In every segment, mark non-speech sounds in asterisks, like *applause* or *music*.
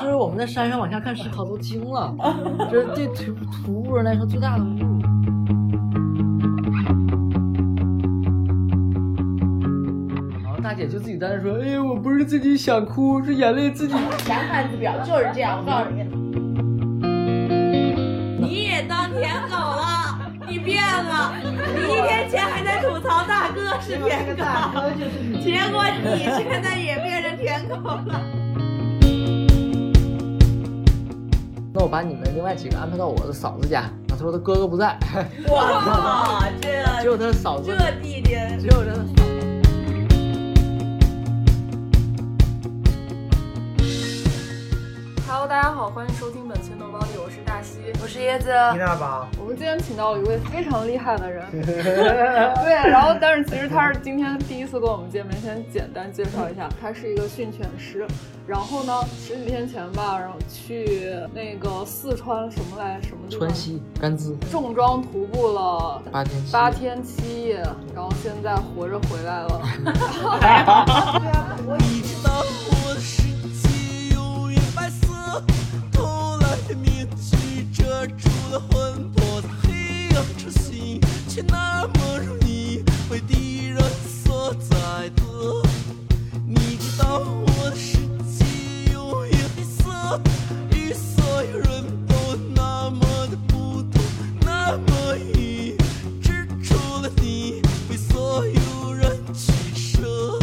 时我们在山上往下看石考都惊了，*laughs* 这这徒徒步人来说最大的侮辱。然后大姐就自己在那说：“哎呀，我不是自己想哭，是眼泪自己。*laughs* ”男汉子表就是这样，我告诉你。你也当舔狗了，你变了。你一天前还在吐槽大哥是舔狗，结果你现在也变成舔狗了。那我把你们另外几个安排到我的嫂子家。他说他哥哥不在。哇，这 *laughs* 只有他嫂子。这弟弟，只有他嫂子。Hello，大家好，欢迎收听本期《豆包里》，我是大西，我是椰子。我们今天请到了一位非常厉害的人，*laughs* 对，然后但是其实他是今天第一次跟我们见面，先简单介绍一下，他是一个训犬师，然后呢十几天前吧，然后去那个四川什么来什么地方？川西甘孜，重装徒步了八天八天七夜，然后现在活着回来了。*laughs* *laughs* 偷来的面具遮住了魂魄在黑暗之心，却那么容易被敌人所宰割。你知道我的世界永远黑色，与所有人都那么的不同，那么易指出了你被所有人取舍。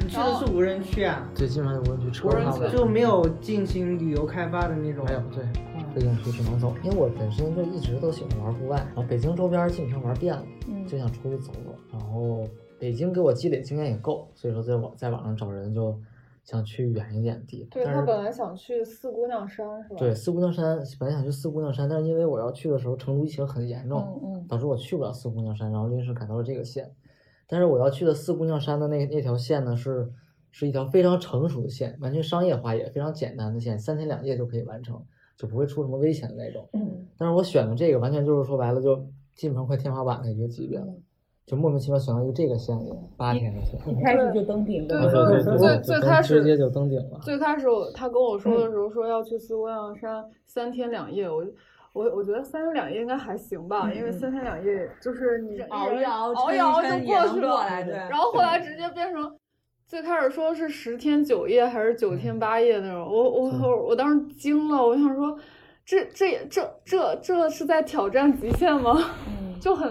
你去的是无人区啊？对，基本上是无人区，车上的就没有进行旅游开发的那种。没有，对，非景区只能走。因为我本身就一直都喜欢玩户外，然后北京周边基本上玩遍了，就想出去走走。然后北京给我积累经验也够，所以说在网在网上找人就想去远一点的地方。对他本来想去四姑娘山是吧？对，四姑娘山本来想去四姑娘山，但是因为我要去的时候成都疫情很严重，嗯嗯，导致我去不了四姑娘山，然后临时改到了这个县。但是我要去的四姑娘山的那那条线呢是。是一条非常成熟的线，完全商业化也非常简单的线，三天两夜就可以完成，就不会出什么危险的那种。嗯。但是我选的这个完全就是说白了，就基本上快天花板的一个级别了，就莫名其妙选到一个这个线里，八天的线。一开始就登顶了。对对对。最最开始直接就登顶了。最开始他跟我说的时候说要去四姑娘山三天两夜，我我我觉得三天两夜应该还行吧，因为三天两夜就是你熬一熬，熬一熬就过去了。然后后来直接变成。最开始说是十天九夜还是九天八夜那种，我我我我当时惊了，我想说，这这也这这这是在挑战极限吗？*laughs* 就很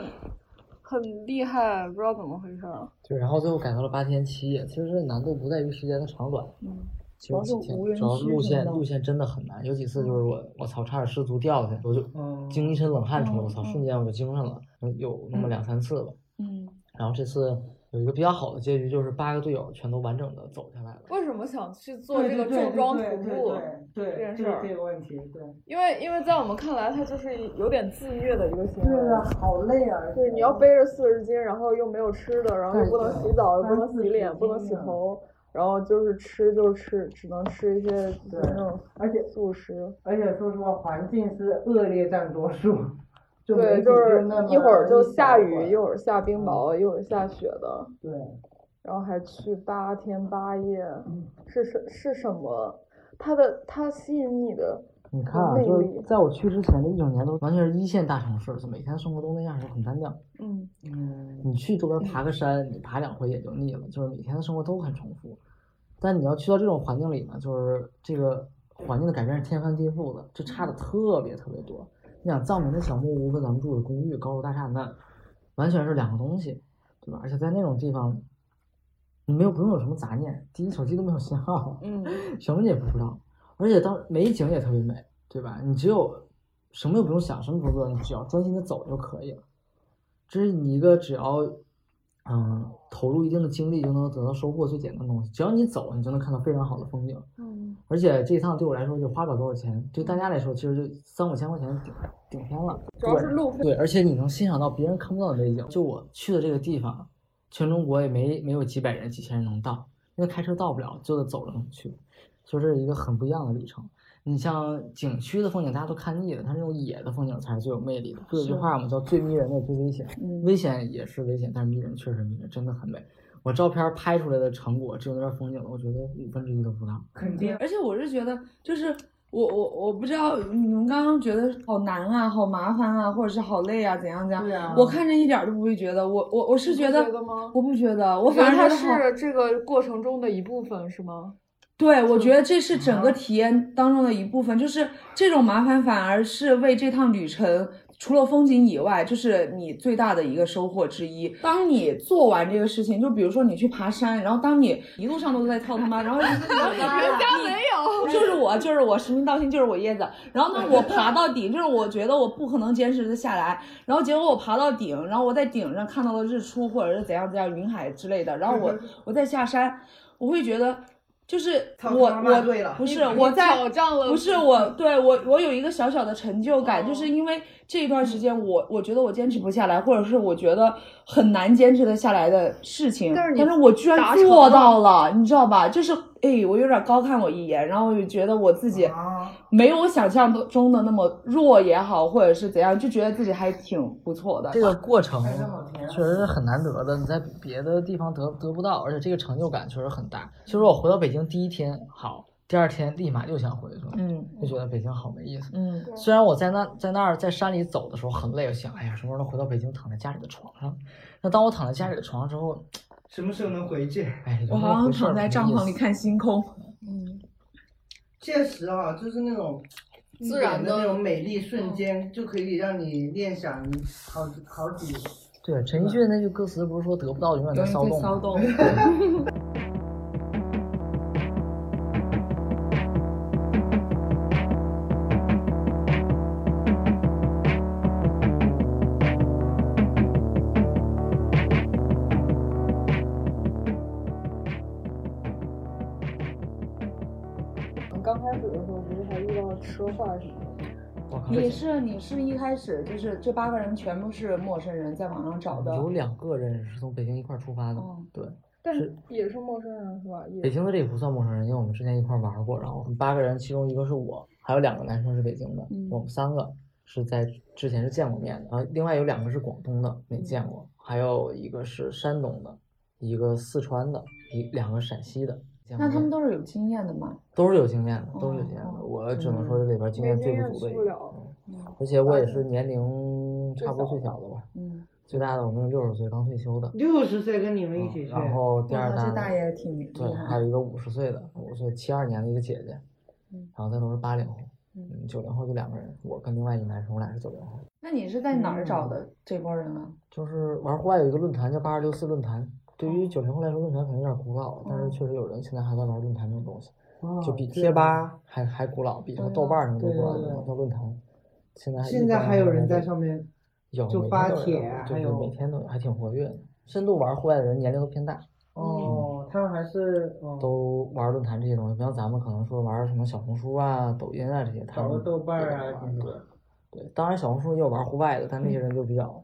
很厉害，不知道怎么回事。对，然后最后改到了八天七夜，其实这难度不在于时间的长短，嗯，主要主要路线路线真的很难，有几次就是我我操差点失足掉下去，我就惊一身冷汗出来，我操瞬间我就精神了，有那么两三次吧，嗯，然后这次。有一个比较好的结局，就是八个队友全都完整的走下来了。为什么想去做这个重装徒步对这件事儿？这个问题，对。因为因为在我们看来，它就是有点自虐的一个行为。对啊，好累啊！对，你要背着四十斤，然后又没有吃的，然后又不能洗澡，又不能洗脸，不能洗头，然后就是吃就是吃，只能吃一些那种而且素食。而且说实话，环境是恶劣占多数。对，就是一会儿就下雨，一会儿下冰雹，一会儿下雪的。对，然后还去八天八夜，是什是什么？它的它吸引你的你看啊，就是在我去之前的一整年都完全是一线大城市，就每天生活都那样，就很单调。嗯嗯。你去周边爬个山，你爬两回也就腻了，就是每天的生活都很重复。但你要去到这种环境里呢，就是这个环境的改变是天翻地覆的，就差的特别特别多。你想藏民的小木屋跟咱们住的公寓、高楼大厦，那完全是两个东西，对吧？而且在那种地方，你没有不用有什么杂念，第一手机都没有信号，嗯，*laughs* 什么你也不知道，而且当美景也特别美，对吧？你只有什么也不用想，什么不做，你只要专心的走就可以了。这是你一个只要。嗯，投入一定的精力就能得到收获，最简单的东西。只要你走，你就能看到非常好的风景。嗯，而且这一趟对我来说就花不了多少钱，对大家来说其实就三五千块钱顶顶天了。主要是路费。对，而且你能欣赏到别人看不到的美景。就我去的这个地方，全中国也没没有几百人、几千人能到，因为开车到不了，就得走着去，就这是一个很不一样的旅程。你像景区的风景，大家都看腻了，它那种野的风景才是最有魅力的。有句话嘛，叫最迷人的最危险，危险也是危险，但是迷人确实迷人，真的很美。我照片拍出来的成果只有那边风景了，我觉得五分之一都不到。肯定。而且我是觉得，就是我我我不知道你们刚刚觉得好难啊、好麻烦啊，或者是好累啊，怎样怎样。对啊我看着一点儿都不会觉得，我我我是觉得，觉得吗我不觉得，我反正它反而觉得。是这个过程中的一部分，是吗？对，我觉得这是整个体验当中的一部分，就是这种麻烦反而是为这趟旅程除了风景以外，就是你最大的一个收获之一。当你做完这个事情，就比如说你去爬山，然后当你一路上都在操他妈，然后然后你人家没有，就是我，就是我，实名道姓就是我椰子。然后呢，我爬到顶，就是我觉得我不可能坚持的下来。然后结果我爬到顶，然后我在顶上看到了日出，或者是怎样怎样云海之类的。然后我我再下山，我会觉得。就是我我不是我在挑战了不是我对我我有一个小小的成就感，就是因为这一段时间我我觉得我坚持不下来，或者是我觉得很难坚持的下来的事情，但是你我居然做到了，你知道吧？就是哎，我有点高看我一眼，然后我就觉得我自己啊，没有我想象中的那么弱也好，或者是怎样，就觉得自己还挺不错的。这个过程确实是很难得的，你在别的地方得得不到，而且这个成就感确实很大。其实我回到北京第一天好，第二天立马又想回去了，嗯就觉得北京好没意思。嗯虽然我在那在那儿在山里走的时候很累，我想，哎呀，什么时候能回到北京，躺在家里的床上？那当我躺在家里的床上之后，什么时候能回去？*laughs* 哎，我好像躺在帐篷里看星空。嗯，确实啊，就是那种自然的的那种美丽瞬间，就可以让你念想好几好几。对陈奕迅那句歌词不是说得不到永远在骚动 *laughs* 吗？是你是一开始就是这八个人全部是陌生人，在网上找的。有两个人是从北京一块儿出发的，哦对。但是也是陌生人是吧？北京的这也不算陌生人，因为我们之前一块儿玩儿过。然后我们八个人，其中一个是我，还有两个男生是北京的，嗯我们三个是在之前是见过面的。然后另外有两个是广东的，没见过，还有一个是山东的，一个四川的，一两个陕西的。那他们都是有经验的吗？都是有经验的，都是有经验的。哦我只能说这里边经验最不足的一个嗯而且我也是年龄差不多最小的吧，嗯，最大的我们六十岁刚退休的。六十岁跟你们一起去，嗯然后第二哇，大大爷挺厉对，还有一个五十岁的，五十岁七二年的一个姐姐，嗯然后再都是八零后，嗯嗯，九零后就两个人，我跟另外一个男生，我俩是九零后。那你是在哪儿找的这波人啊？就是玩户外有一个论坛叫八二六四论坛，对哦于九零后来说，论坛可能有点古老，但是确实有人现在还在玩论坛这种东西，哦就比贴吧还还古老，比什么豆瓣儿什么都对古老，叫论坛。现在现在还有人在上面有就发帖对对还有每天都有，还挺活跃的。深度玩户外的人年龄都偏大，哦，他们还是哦，都玩论坛这些东西，不像咱们可能说玩什么小红书啊、抖音啊这些，他们对什么的。对，当然小红书也有玩户外的，但那些人就比较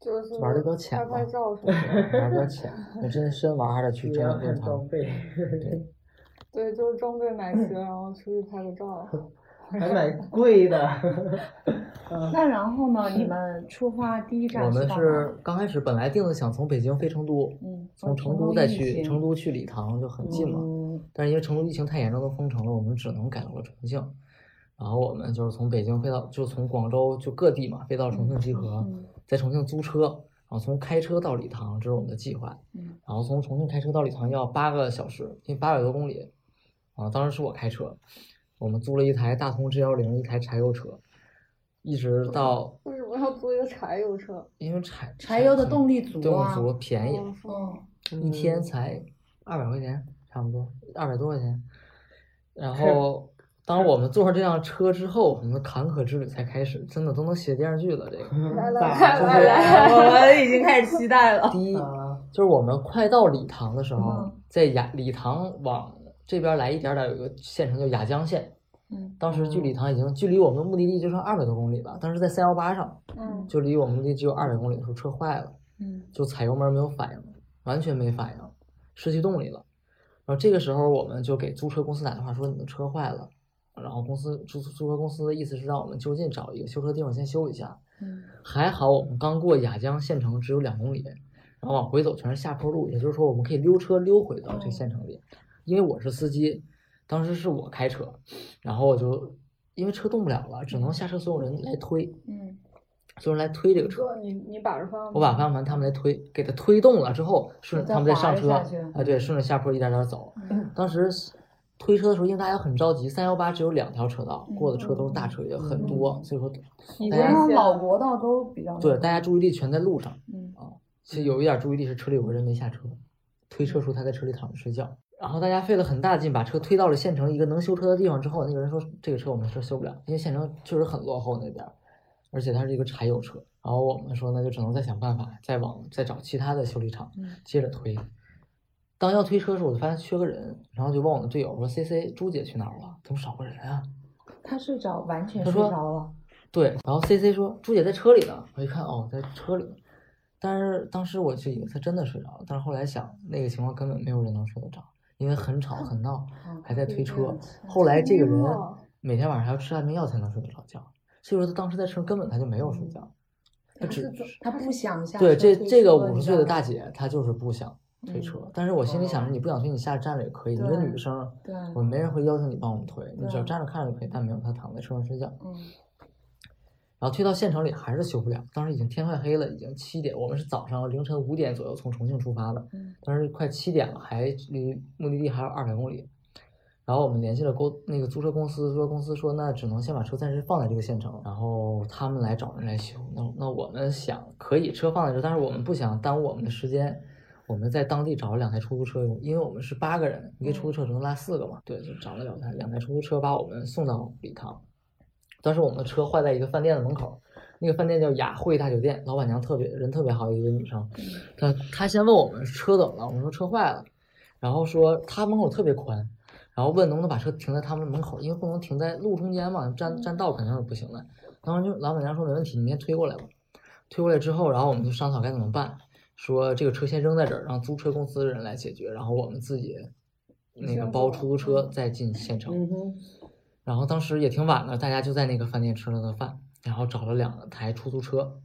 就是玩的比较浅拍吧拍照 *laughs* 什么的。玩的比较浅，那真深玩还得去也要真的论坛看装。备，*laughs* 对，就是装备买齐了，然后出去拍个照。*laughs* *laughs* 还买贵的。*laughs* 那然后呢？你们出发第一站我们是？刚开始本来定的想从北京飞成都，嗯，从成都再去成都去礼堂就很近嘛，嗯但是因为成都疫情太严重，都封城了，我们只能改到了重庆。然后我们就是从北京飞到，就从广州就各地嘛，飞到重庆集合，嗯在重庆租车，然后从开车到礼堂，这是我们的计划。嗯然后从重庆开车到礼堂要八个小时，因为八百多公里。啊，当时是我开车，我们租了一台大通 G 幺零，一台柴油车，一直到为什么要租一个柴油车？因为柴柴油的动力足动啊力足便宜，一天才二百块钱，差不多二百多块钱。然后，当我们坐上这辆车之后，我们的坎坷之旅才开始，真的都能写电视剧了。这个来 *laughs* 来来我们已经开始期待了。*laughs* 第一啊，就是我们快到礼堂的时候嗯，在雅礼堂往这边来一点点，有一个县城叫雅江县。嗯当时距理塘已经距离我们的目的地就剩二百多公里了，当时在三幺八上，嗯，就离我们目的地只有二百公里的时候，车坏了。嗯就踩油门没有反应，完全没反应，失去动力了。然后这个时候我们就给租车公司打电话说你的车坏了，然后公司租租车公司的意思是让我们就近找一个修车地方先修一下。嗯还好我们刚过雅江县城只有两公里，然后往回走全是下坡路，也就是说我们可以溜车溜回到这哦县城里。因为我是司机，当时是我开车，然后我就因为车动不了了，只能下车所有人来推，嗯，所有人来推这个车。你你把着方向我把方向盘他们来推，给他推动了之后，顺着他们再上车，啊，对，顺着下坡一点点走。嗯 *clears throat* 当时推车的时候，因为大家很着急，三幺八只有两条车道，过的车都是大车，也很多，所以说以大家前老国道都比较对大家注意力全在路上。嗯其实有一点注意力是车里有个人没下车，推车时候他在车里躺着睡觉。然后大家费了很大劲把车推到了县城一个能修车的地方之后，那个人说这个车我们是修不了，因为县城确实很落后那边，而且它是一个柴油车。然后我们说那就只能再想办法，再往再找其他的修理厂嗯接着推。当要推车的时候，我就发现缺个人，然后就问我的队友说：“C C，朱姐去哪儿了？怎么少个人啊他睡着，完全睡着了。？”对，然后 C C 说：“朱姐在车里呢。”我一看，哦，在车里。但是当时我就以为他真的睡着了，但是后来想，那个情况根本没有人能睡得着，因为很吵很闹，还在推车。后来这个人哦每天晚上还要吃安眠药才能睡得着觉，所以说他当时在车上根本他就没有睡觉，他只他不想下对这这个车五十岁的大姐，她就是不想推车，嗯但是我心里想着你不想推，你下站着也可以，你是女生，对我们没人会要求你帮我们推，你只要站着看着就可以，但没有她躺在车上睡觉。嗯然后推到县城里还是修不了，当时已经天快黑了，已经七点，我们是早上凌晨五点左右从重庆出发的，嗯当时快七点了，还离目的地还有二百公里。然后我们联系了公那个租车公司，租车公司说那只能先把车暂时放在这个县城，然后他们来找人来修。那那我们想可以车放在这，但是我们不想耽误我们的时间，我们在当地找了两台出租车，因为我们是八个人，一个出租车只能拉四个嘛，对，就找了两台两台出租车把我们送到礼堂。当时我们的车坏在一个饭店的门口，那个饭店叫雅惠大酒店，老板娘特别人特别好，一个女生。她她先问我们车怎么了，我们说车坏了，然后说她门口特别宽，然后问能不能把车停在他们门口，因为不能停在路中间嘛，占占道肯定是不行的。然后就老板娘说没问题，你先推过来吧。推过来之后，然后我们就商讨该怎么办，说这个车先扔在这儿，让租车公司的人来解决，然后我们自己那个包出租车再进县城。然后当时也挺晚了，大家就在那个饭店吃了个饭，然后找了两台出租车，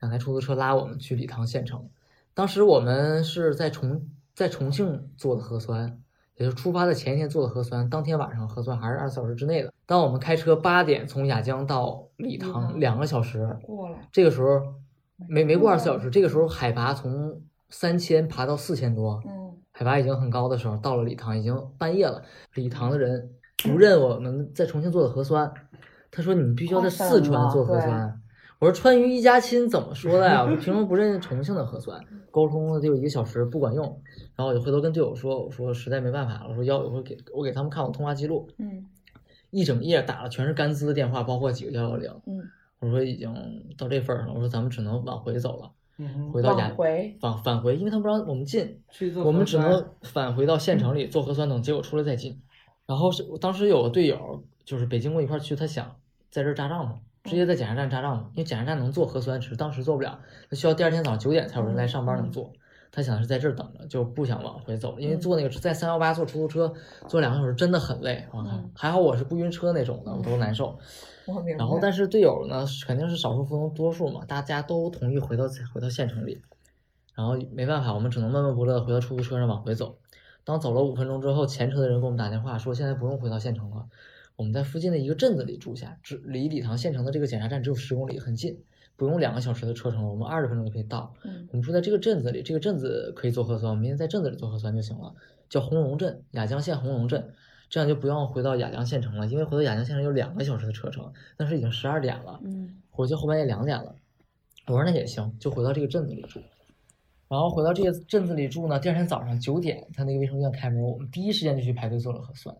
两台出租车拉我们去理塘县城。当时我们是在重在重庆做的核酸，也就是出发的前一天做的核酸，当天晚上核酸还是二十四小时之内的。当我们开车八点从雅江到理塘两个小时，过了，这个时候没没过二十四小时，这个时候海拔从三千爬到四千多，嗯海拔已经很高的时候，到了理塘已经半夜了。理塘的人不认我们在重庆做的核酸，他说你们必须要在四川做核酸。我说川渝一家亲怎么说的呀？我说凭什么不认重庆的核酸？沟通了得有一个小时不管用，然后我就回头跟队友说，我说实在没办法了，我说要我说给我给他们看我通话记录，嗯一整夜打了全是甘孜的电话，包括几个幺幺零。嗯，我说已经到这份儿上了，我说咱们只能往回走了，嗯，回到雅往回返返回，因为他们不让我们进，去做我们只能返回到县城里做核酸，等结果出来再进。然后是当时有个队友，就是北京跟我一块儿去，他想在这儿扎帐篷，直接在检查站扎帐篷，因为检查站能做核酸，只是当时做不了，他需要第二天早上九点才有人来上班能做。他想是在这儿等着，就不想往回走，因为坐那个在三幺八坐出租车坐两个小时真的很累。我看嗯还好我是不晕车那种的，我都难受。然后，但是队友呢，肯定是少数服从多数嘛，大家都同意回到回到县城里，然后没办法，我们只能闷闷不乐地回到出租车上往回走。当走了五分钟之后，前车的人给我们打电话说，现在不用回到县城了，我们在附近的一个镇子里住下，只离礼堂县城的这个检查站只有十公里，很近，不用两个小时的车程了，我们二十分钟就可以到。嗯我们住在这个镇子里，这个镇子可以做核酸，我们明天在镇子里做核酸就行了，叫红龙镇，雅江县红龙镇。这样就不用回到雅江县城了，因为回到雅江县城有两个小时的车程，但是已经十二点了，嗯回去后半夜两点了。我说那也行，就回到这个镇子里住。然后回到这个镇子里住呢，第二天早上九点，他那个卫生院开门，我们第一时间就去排队做了核酸。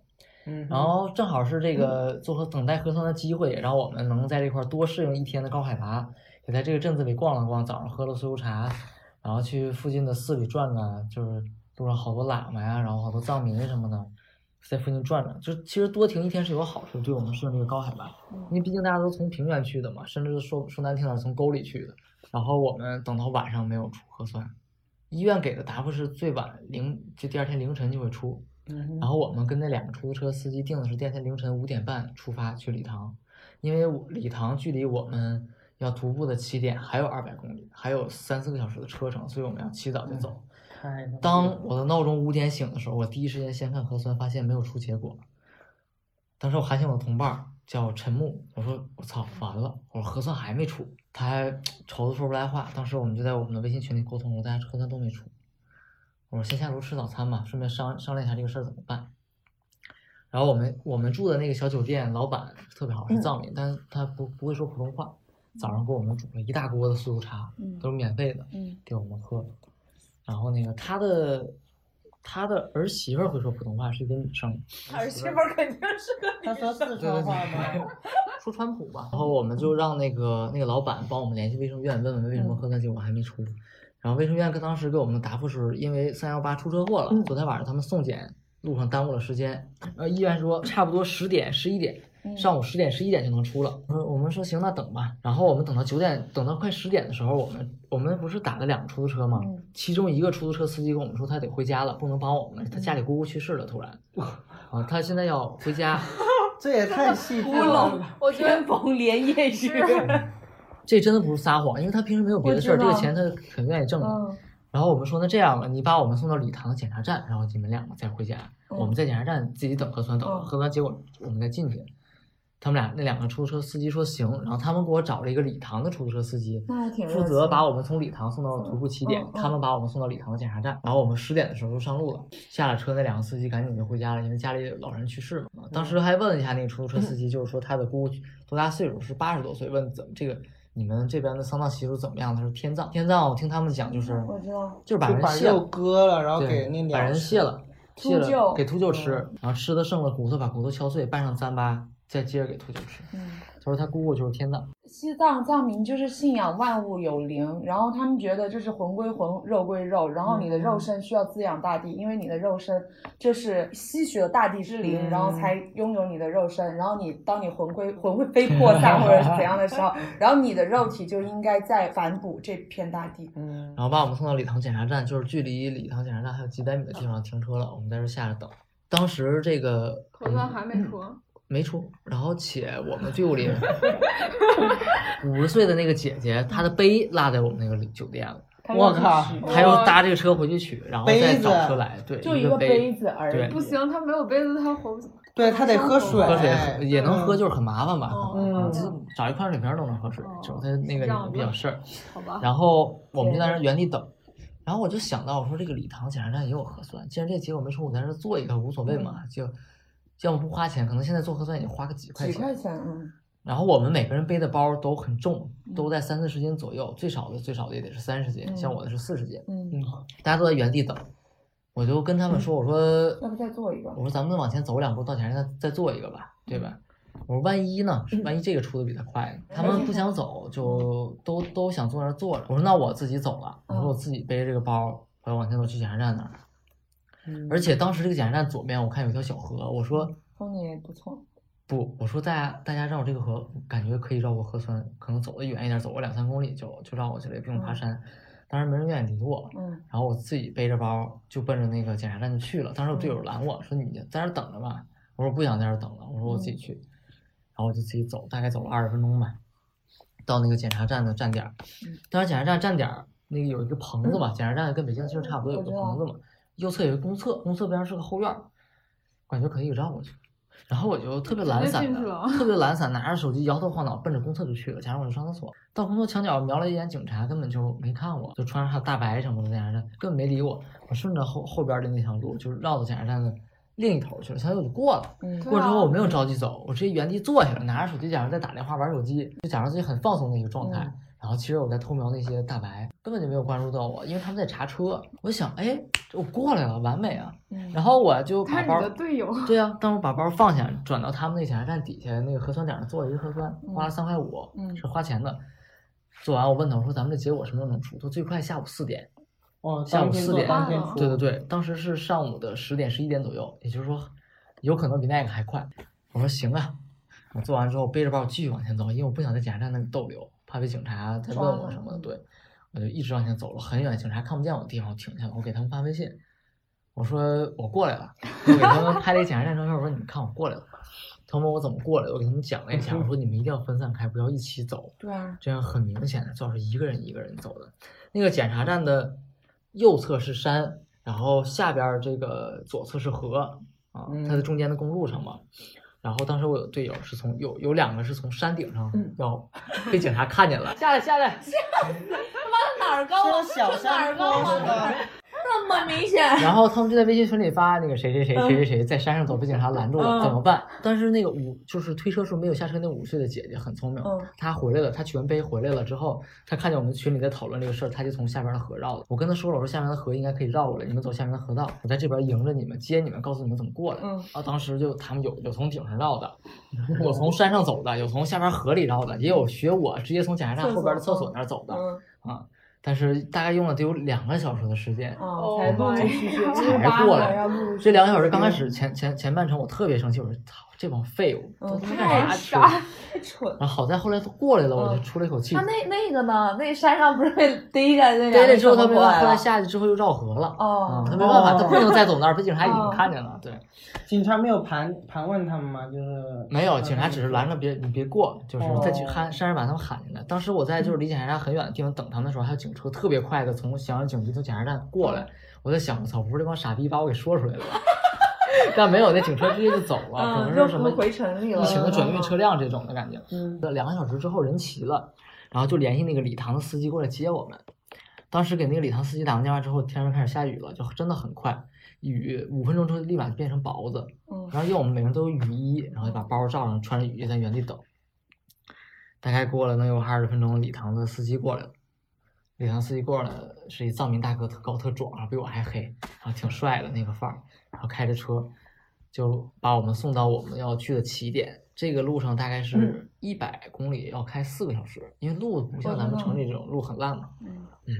嗯，然后正好是这个做核等待核酸的机会，然后我们能在这块儿多适应一天的高海拔，也在这个镇子里逛了逛，早上喝了酥油茶，然后去附近的寺里转转，就是路上好多喇嘛呀，然后好多藏民什么的，在附近转转，就其实多停一天是有好处，对我们适应这个高海拔，因为毕竟大家都从平原去的嘛，甚至说说难听点儿从沟里去的，然后我们等到晚上没有出核酸，医院给的答复是最晚零就第二天凌晨就会出，嗯，然后我们跟那两个出租车司机定的是第二天凌晨五点半出发去礼堂，因为我礼堂距离我们要徒步的起点还有二百公里，还有三四个小时的车程，所以我们要起早就走。太当我的闹钟五点醒的时候，我第一时间先看核酸，发现没有出结果。当时我喊醒我的同伴儿，叫陈木，我说我操，完了，我说核酸还没出，他还愁的说不来话。当时我们就在我们的微信群里沟通，我大家核酸都没出。我说先下楼吃早餐吧，顺便商商量一下这个事儿怎么办。然后我们我们住的那个小酒店老板特别好，是藏民，但是他不不会说普通话。早上给我们煮了一大锅的酥油茶，嗯都是免费的，嗯给我们喝。然后那个他的他的儿媳妇儿会说普通话，是一个女生，儿媳妇肯定是个他说四川话吗？*laughs* 说川普吧。然后我们就让那个那个老板帮我们联系卫生院，问问为什么核酸结果还没出。然后卫生院跟当时给我们的答复是，因为三幺八出车祸了，昨天晚上他们送检路上耽误了时间。然后，医院说差不多十点十一点。上午十点十一点就能出了，我说我们说行，那等吧。然后我们等到九点，等到快十点的时候，我们我们不是打了两个出租车吗？嗯其中一个出租车司机跟我们说他得回家了，不能帮我们了，他家里姑姑去世了，突然，啊，他现在要回家。*laughs* 这也太细致乌龙了。，我觉得天逢连夜雨。*laughs* 这真的不是撒谎，因为他平时没有别的事儿，这个钱他很愿意挣的。嗯然后我们说那这样吧，你把我们送到礼堂检查站，然后你们两个再回家，嗯我们在检查站自己等核酸，等嗯核酸结果我们再进去。他们俩那两个出租车司机说行，然后他们给我找了一个礼堂的出租车司机，负责把我们从礼堂送到徒步起点，他们把我们送到礼堂的检查站，然后我们十点的时候就上路了。下了车，那两个司机赶紧就回家了，因为家里老人去世嘛。当时还问了一下那个出租车司机，*laughs* 就是说他的姑姑多大岁数，是八十多岁，问怎么这个你们这边的丧葬习俗怎么样？他说天葬，天葬我听他们讲就是我知道，就是把人卸了，割了，然后给那把人卸了，卸秃鹫了给秃鹫吃，然后吃的剩了骨头，把骨头敲碎，拌上糌粑，再接着给秃鹫吃。嗯。他说他姑姑就是天葬，西藏藏民就是信仰万物有灵，然后他们觉得就是魂归魂，肉归肉，然后你的肉身需要滋养大地，因为你的肉身就是吸取了大地之灵，嗯然后才拥有你的肉身。然后你当你魂归魂会飞魄散或者是怎样的时候，*laughs* 然后你的肉体就应该在反哺这片大地。嗯，然后把我们送到礼堂检查站，就是距离礼堂检查站还有几百米的地方停车了，我们在这下着等。当时这个核酸还没出，没出，然后且我们队伍里 *laughs* 五十岁的那个姐姐，她的杯落在我们那个酒店了，我靠她要搭这个车回去取，然后再找车来，对，就一一个个杯子而对已。不行，他没有杯子，他活不。对他得喝水，喝水也能喝，就是很麻烦吧？嗯找一矿泉水瓶都能喝水，只有他那个比较事儿。好吧，然后我们就在那原地等，然后我就想到，我说这个礼堂检查站也有核酸，既然这结果没出，我在这儿做一个无所谓嘛，就要么不花钱，可能现在做核酸也花个几块钱。几块钱，嗯，然后我们每个人背的包都很重，都在三四十斤左右，最少的最少的也得是三十斤，嗯像我的是四十斤。嗯，大家都在原地等，我就跟他们说，我说要不再做一个我说咱们往前走两步到检查站再做一个吧，对吧？我说万一呢？万一这个出的比他快呢？他们不想走，就都都想坐那儿坐着。我说那我自己走了，我说我自己背着这个包，我要往前走去检查站那儿。而且当时这个检查站左边我看有一条小河，我说风景也不错。不，我说大家大家绕这个河，感觉可以绕过核酸，可能走得远一点，走个两三公里就就绕过去了，也不用爬山。当时没人愿意理我，嗯然后我自己背着包就奔着那个检查站就去了。当时我队友拦我说：“你在这儿等着吧。”我说：“不想在这儿等了。”我说：“我自己去。然后我就自己走，大概走了二十分钟吧，到那个检查站的站点儿。当时检查站站点儿那个有一个棚子嘛，检查站跟北京其实差不多，有个棚子嘛。右侧有一个公厕，公厕边上是个后院儿，感觉可以绕过去。然后我就特别懒散特别懒散，拿着手机摇头晃脑，奔着公厕就去了。假如我就上厕所，到公厕墙角瞄了一眼警察，根本就没看我，就穿着他大白什么的检查站，根本没理我。我顺着后后边的那条路，就是绕到检查站的另一头去了，相当于我就过了。嗯过之后我没有着急走，我直接原地坐下了，拿着手机假装在打电话玩手机，就假装自己很放松的一个状态。嗯然后其实我在偷瞄那些大白，根本就没有关注到我，因为他们在查车。我想，哎，我过来了，完美啊！嗯然后我就把包他是你的队友，对呀、当我把包放下，转到他们那检查站底下那个核酸点上做了一个核酸，花了三块五，嗯是花钱的。做完我问他，我说咱们这结果什么时候能出？他说最快下午四点。哦，下午四点对对对，当时是上午的十点十一点左右，也就是说，有可能比那个还快。我说行啊，我做完之后背着包继续往前走，因为我不想在检查站那里逗留，怕被警察再问我什么的。对，我就一直往前走了很远，警察看不见我的地方，我停下了，我给他们发微信，我说我过来了，我给他们拍了一个检查站照片，我说你们看我过来了。他们问我怎么过来的，我给他们讲了一下，我说你们一定要分散开，不要一起走，对啊，这样很明显的最好是一个人一个人走的。那个检查站的右侧是山，然后下边儿这个左侧是河啊，它在中间的公路上嘛。然后当时我有队友是从有有两个是从山顶上要被警察看见了，下来下来，下来，他 *laughs* 妈哪儿高啊？小这哪儿山？那么明显。*laughs* 然后他们就在微信群里发那个谁谁谁谁谁谁在山上走被警察拦住了，嗯怎么办？但是那个五就是推车时候没有下车那五岁的姐姐很聪明嗯，她回来了，她取完杯回来了之后，她看见我们群里在讨论这个事儿，她就从下边的河绕了。我跟她说了，我说下面的河应该可以绕过来，你们走下面的河道，我在这边迎着你们接你们，告诉你们怎么过来。嗯啊，当时就他们有有从顶上绕的，我从山上走的，有从下边河里绕的，也有学我直接从检查站后边的厕所那儿走的嗯，啊。但是大概用了得有两个小时的时间，哦，才陆哦陆续续才过来这两个小时刚开始前前前半程我特别生气，我说操这帮废物，嗯都他妈太？傻太蠢。然后好在后来都过来了，我就嗯出了一口气。他那那个呢？那山上不是被逮着那逮了之后，他们没办法，后来下去之后又绕河了。哦嗯，他没办法，哦他不能再走那儿，被警察已经哦看见了。对，警察没有盘盘问他们吗？就是没有，警察只是拦着别你别过，就是在去哦喊山上把他们喊进来。当时我在就是离检察站很远的地方等他们的时候，还有警车特别快的从襄阳警局从检查站过来，我在想，我操，不是这帮傻逼把我给说出来了吧？但没有，那警车直接就走了，可能是什么回城里了。疫情的转运车辆这种的感觉。嗯，两个小时之后人齐了，然后就联系那个礼堂的司机过来接我们。当时给那个礼堂司机打完电话之后，天上开始下雨了，就真的很快，雨五分钟之后立马就变成雹子。嗯然后因为我们每个人都有雨衣，然后就把包罩上，穿着雨衣在原地等。大概过了能有二十分钟，礼堂的司机过来了。礼堂司机过来是一藏民大哥，特高特壮，然后比我还黑，然后挺帅的那个范儿，然后开着车就把我们送到我们要去的起点。这个路上大概是一百公里，要开四个小时，因为路不像咱们城里这种路很烂嘛。嗯嗯，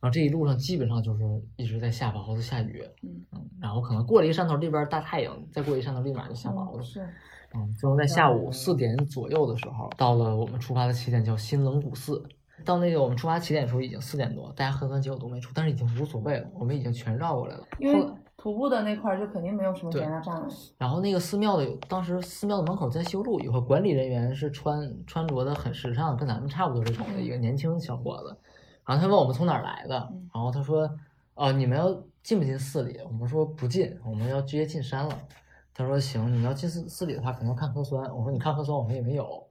然后这一路上基本上就是一直在下雹子、下雨。嗯然后可能过了一个山头，这边大太阳，再过一山头立马就下雹子。嗯是嗯，最后在下午四点左右的时候，到了我们出发的起点，叫新冷谷寺。到那个我们出发起点的时候已经四点多，大家核酸结果都没出，但是已经无所谓了，我们已经全绕过来了。因为徒步的那块儿就肯定没有什么对检查站了。然后那个寺庙的有，当时寺庙的门口在修路，有个管理人员是穿穿着的很时尚，跟咱们差不多这种的一个年轻小伙子。然后他问我们从哪儿来的，然后他说：“哦、你们要进不进寺里？”我们说不进，我们要直接进山了。他说：“行，你要进寺寺里的话，肯定要看核酸。”我说：“你看核酸，我们也没有。*laughs* ”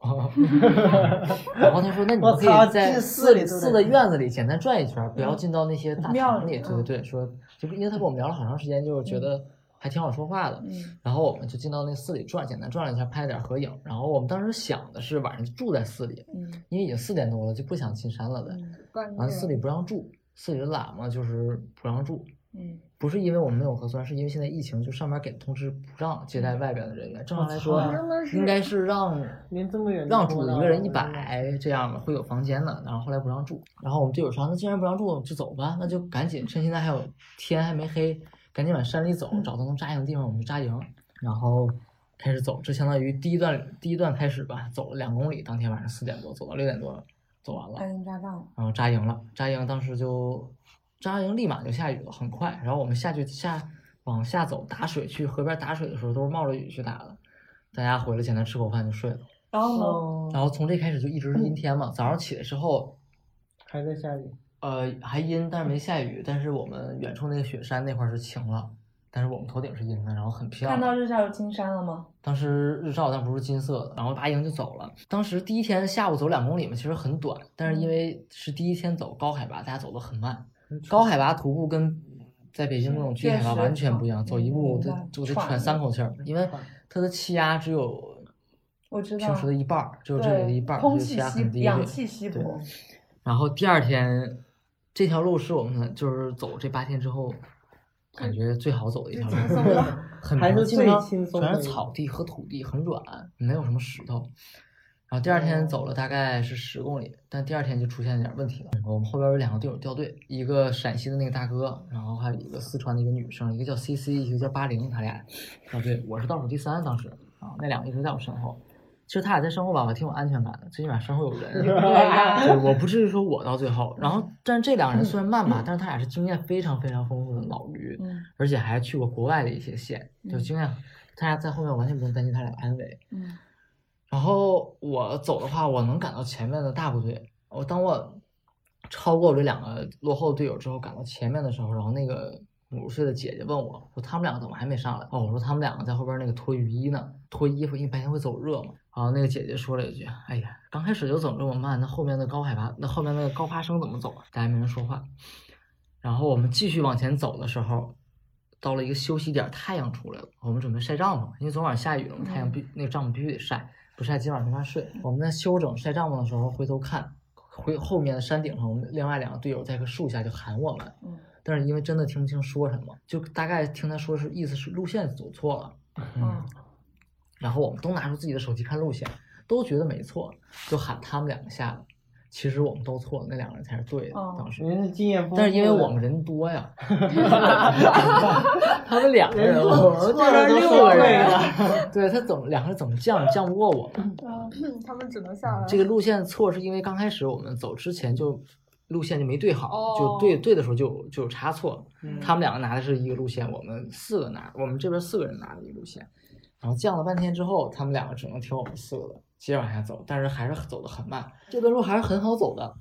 然后他说：“那你们可以在进寺里寺的院子里简单转一圈，不要进到那些大庙堂里。”对对对，说就因为他跟我们聊了好长时间，就是觉得还挺好说话的。嗯然后我们就进到那寺里转，简单转了一下，拍了点合影。然后我们当时想的是晚上就住在寺里，嗯因为已经四点多了，就不想进山了的。嗯然后寺里不让住，寺里的喇嘛就是不让住，嗯不是因为我们没有核酸，是因为现在疫情，就上面给的通知不让接待外边的人员。正常来说应该是让连这么远让住一个人一百这样的，会有房间的。然后后来不让住，然后我们队友说，那既然不让住，就走吧，那就赶紧趁现在还有天还没黑，赶紧往山里走，找到能扎营的地方我们就扎营，然后开始走。这相当于第一段第一段开始吧，走了两公里，当天晚上四点多走到六点多走完了。扎营扎帐了。然后扎营了，扎营当时就扎营立马就下雨了，很快。然后我们下去下往下走打水，去河边打水的时候都是冒着雨去打的。大家回来简单吃口饭就睡了。然后呢？哦，然后从这开始就一直是阴天嘛，早上起来之后，*clears throat* 还在下雨。呃还阴，但是没下雨。但是我们远处那个雪山那块儿是晴了，但是我们头顶是阴的，然后很漂亮。看到日照金山了吗？当时日照但不是金色的，然后拔营就走了。当时第一天下午走两公里嘛，其实很短，但是因为是第一天走高海拔，大家走得很慢。高海拔徒步跟在北京那种低海拔完全不一样，走一步明我得我得喘三口气儿，因为它的气压只有我知道。平时的一半儿，只有这里的一半儿，空气气稀压很低。对氧气稀薄。然后第二天，这条路是我们就是走这八天之后，感觉最好走的一条路，很还是平基本上最轻松的全是草地和土地，很软，没有什么石头。然后第二天走了大概是十公里，但第二天就出现一点问题了。我们后边有两个队友掉队，一个陕西的那个大哥，然后还有一个四川的一个女生，一个叫 CC，一个叫八零，他俩掉队。我是倒数第三，当时啊，那两个一直在我身后。其实他俩在身后吧，我还挺有安全感的，最起码身后有人。*laughs* 对，我不至于说我到最后。然后，但是这两个人虽然慢吧，但是他俩是经验非常非常丰富的老驴，嗯而且还去过国外的一些县，就经验他俩在后面完全不用担心他俩的安危。嗯我走的话，我能赶到前面的大部队。我当我超过我这两个落后队友之后，赶到前面的时候，然后那个五十岁的姐姐问我说：“他们两个怎么还没上来？”哦，我说他们两个在后边那个脱雨衣呢，脱衣服，因为白天会走热嘛。然后那个姐姐说了一句：“哎呀，刚开始就走这么慢，那后面的高海拔，那后面那个高发生怎么走啊？”大家没人说话。然后我们继续往前走的时候，到了一个休息点，太阳出来了，我们准备晒帐篷，因为昨晚下雨了嘛，太阳必那个帐篷必须得晒，不晒今晚没法睡。我们在休整晒帐篷的时候，回头看，回后面的山顶上，我们另外两个队友在一棵树下就喊我们，嗯但是因为真的听不清说什么，就大概听他说是意思是路线走错了，嗯然后我们都拿出自己的手机看路线，都觉得没错，就喊他们两个下来。其实我们都错了，那两个人才是对的。哦当时因，为是经验丰富，但是因为我们人多呀，*laughs* 他们两个人，人我们这边都六个人，对他怎么两个人怎么降降不过我们？*clears throat* 他们只能下来。这个路线错是因为刚开始我们走之前就路线就没对好，哦就对对的时候就就有差错。嗯他们两个拿的是一个路线，我们四个拿，我们这边四个人拿的一个路线，然后降了半天之后，他们两个只能挑我们四个的，接着往下走，但是还是走得很慢。这段路还是很好走的，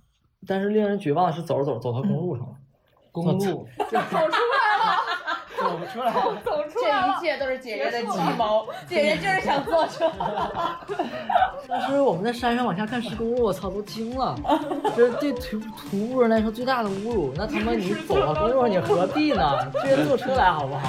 但是令人绝望的是，走着走着走到公路上了，*laughs* 公路走走出来了，*laughs* 走出这来了一，切都是姐姐的计谋，姐姐就是想坐车。当时我们在山上往下看是公路，我操，都惊了，这对徒徒步人来说最大的侮辱。那他妈你走到公路上，你何必呢？直接坐车来好不好？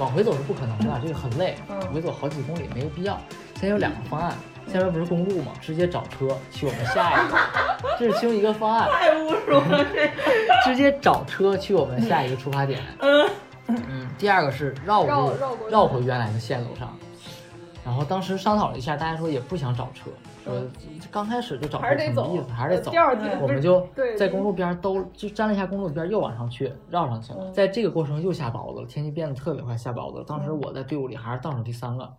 往回走是不可能的，这个很累，嗯往回走好几公里没有必要。现在有两个方案，下面不是公路吗？直接找车去我们下一个，这是其中一个方案。太侮辱了，这直接找车去我们下一个出发点。嗯，第二个是绕路绕回原来的线路上。然后当时商讨了一下，大家说也不想找车，说刚开始就找车还是得走什么意思？还是得走第。二天我们就在公路边儿兜就沾了一下公路边儿，又往上去绕上去了。在这个过程又下雹子了，天气变得特别快，下雹子了。当时我在队伍里还是倒数第三个，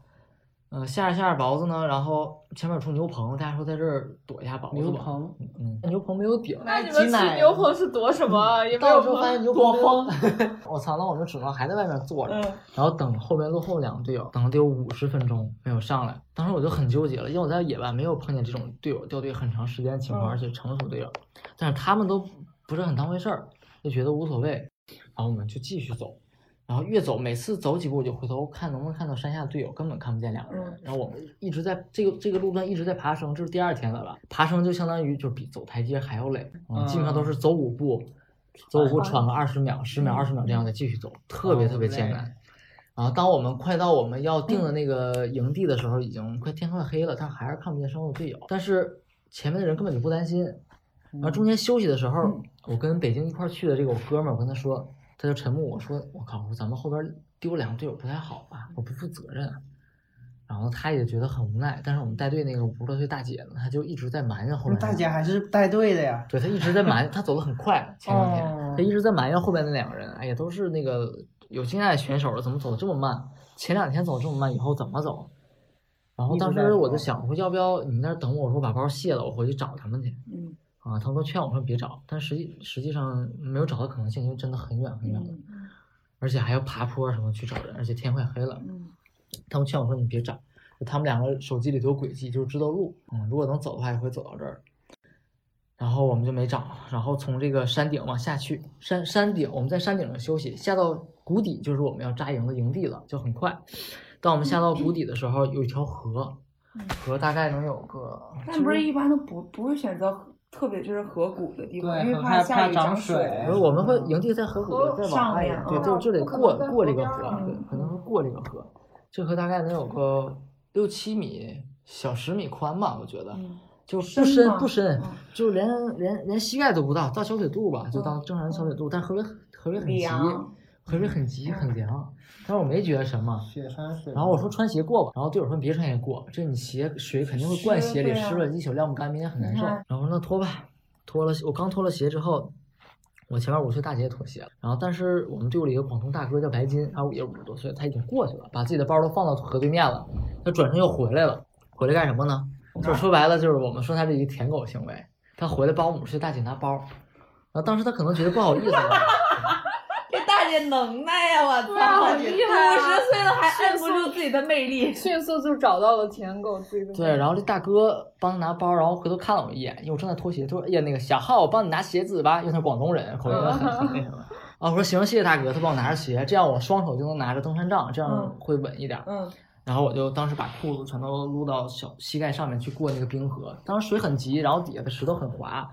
嗯、下着下着雹子呢，然后前面有处牛棚，大家说在这儿躲一下雹子吧。牛棚，嗯，牛棚没有顶，那你们去牛棚是躲什么？也没有到时候发现牛多棚没有，*laughs* 我操！那我们只能还在外面坐着，然后等后面落后两个队友，等了得有五十分钟没有上来。当时我就很纠结了，因为我在野外没有碰见这种队友掉队很长时间的情况，而且成熟队友，但是他们都不是很当回事儿，就觉得无所谓。然后我们就继续走，然后越走，每次走几步我就回头看能不能看到山下的队友，根本看不见两个人。然后我们一直在这个这个路段一直在爬升，这是第二天的了？爬升就相当于就是比走台阶还要累，嗯，基本上都是走五步，走五步喘个二十秒、十秒、二十秒这样再继续走，特别特别艰难。然后当我们快到我们要定的那个营地的时候，已经快天快黑了，但还是看不见身后的队友。但是前面的人根本就不担心。然后中间休息的时候，我跟北京一块去的这个我哥们儿，我跟他说，他就沉默。我说我靠，我说咱们后边丢两个队友不太好吧？我不负责任。啊然后他也觉得很无奈，但是我们带队那个五十多岁大姐呢，她就一直在埋怨后面大姐还是带队的呀。对她一直在埋怨，她走得很快，前两天、她一直在埋怨后边那两个人，哎呀，都是那个有经验的选手了，怎么走的这么慢？前两天走这么慢，以后怎么走？然后当时我就想，我说要不要你们那儿等我？我说我把包卸了，我回去找他们去。嗯啊，他们都劝我说别找，但实际实际上没有找的可能性，因为真的很远很远的，嗯而且还要爬坡什么去找人，而且天快黑了。嗯他们劝我说你别找，他们两个手机里都有轨迹，就是知道路。嗯，如果能走的话，也会走到这儿。然后我们就没找，然后从这个山顶往下去，山山顶我们在山顶上休息，下到谷底就是我们要扎营的营地了，就很快。当我们下到谷底的时候，有一条河，河大概能有个，但不是一般都不不会选择特别就是河谷的地方，因为对很害下雨怕涨水水。不是我们会营地在河谷里再往外对，就就得过过这个河可能会过这个河。这河大概能有个六七米，小十米宽吧，我觉得。嗯就不深不深嗯，就连连连膝盖都不到，到小腿肚吧，就到正常人小腿肚，但河水很河水很急，凉河水很急很凉，但是我没觉得什么。雪山水。然后我说穿鞋过吧，然后队友说别穿鞋过，这你鞋水肯定会灌鞋里，湿了一宿晾不干，明天很难受。然后说那脱吧，脱了我刚脱了鞋之后，我前面五岁大姐也脱鞋了，然后但是我们队伍里一个广东大哥叫白金，他也五十多岁，他已经过去了，把自己的包都放到河对面了，他转身又回来了，回来干什么呢？就是说白了就是我们说他是一个舔狗行为，他回来帮五十岁大姐拿包，然后当时他可能觉得不好意思了。这大姐能耐呀！我操，五啊！十岁了还按不住自己的魅力。迅速就找到了舔狗自己的。对，然后这大哥帮他拿包，然后回头看了我一眼，因为我正在脱鞋，他说：“哎呀，那个小浩，我帮你拿鞋子吧。”因为他是广东人，口音很很那什么。*laughs* 啊，我说行，谢谢大哥，他帮我拿着鞋，这样我双手就能拿着登山杖，这样嗯会稳一点。嗯，然后我就当时把裤子全都撸到小膝盖上面去过那个冰河，当时水很急，然后底下的石头很滑，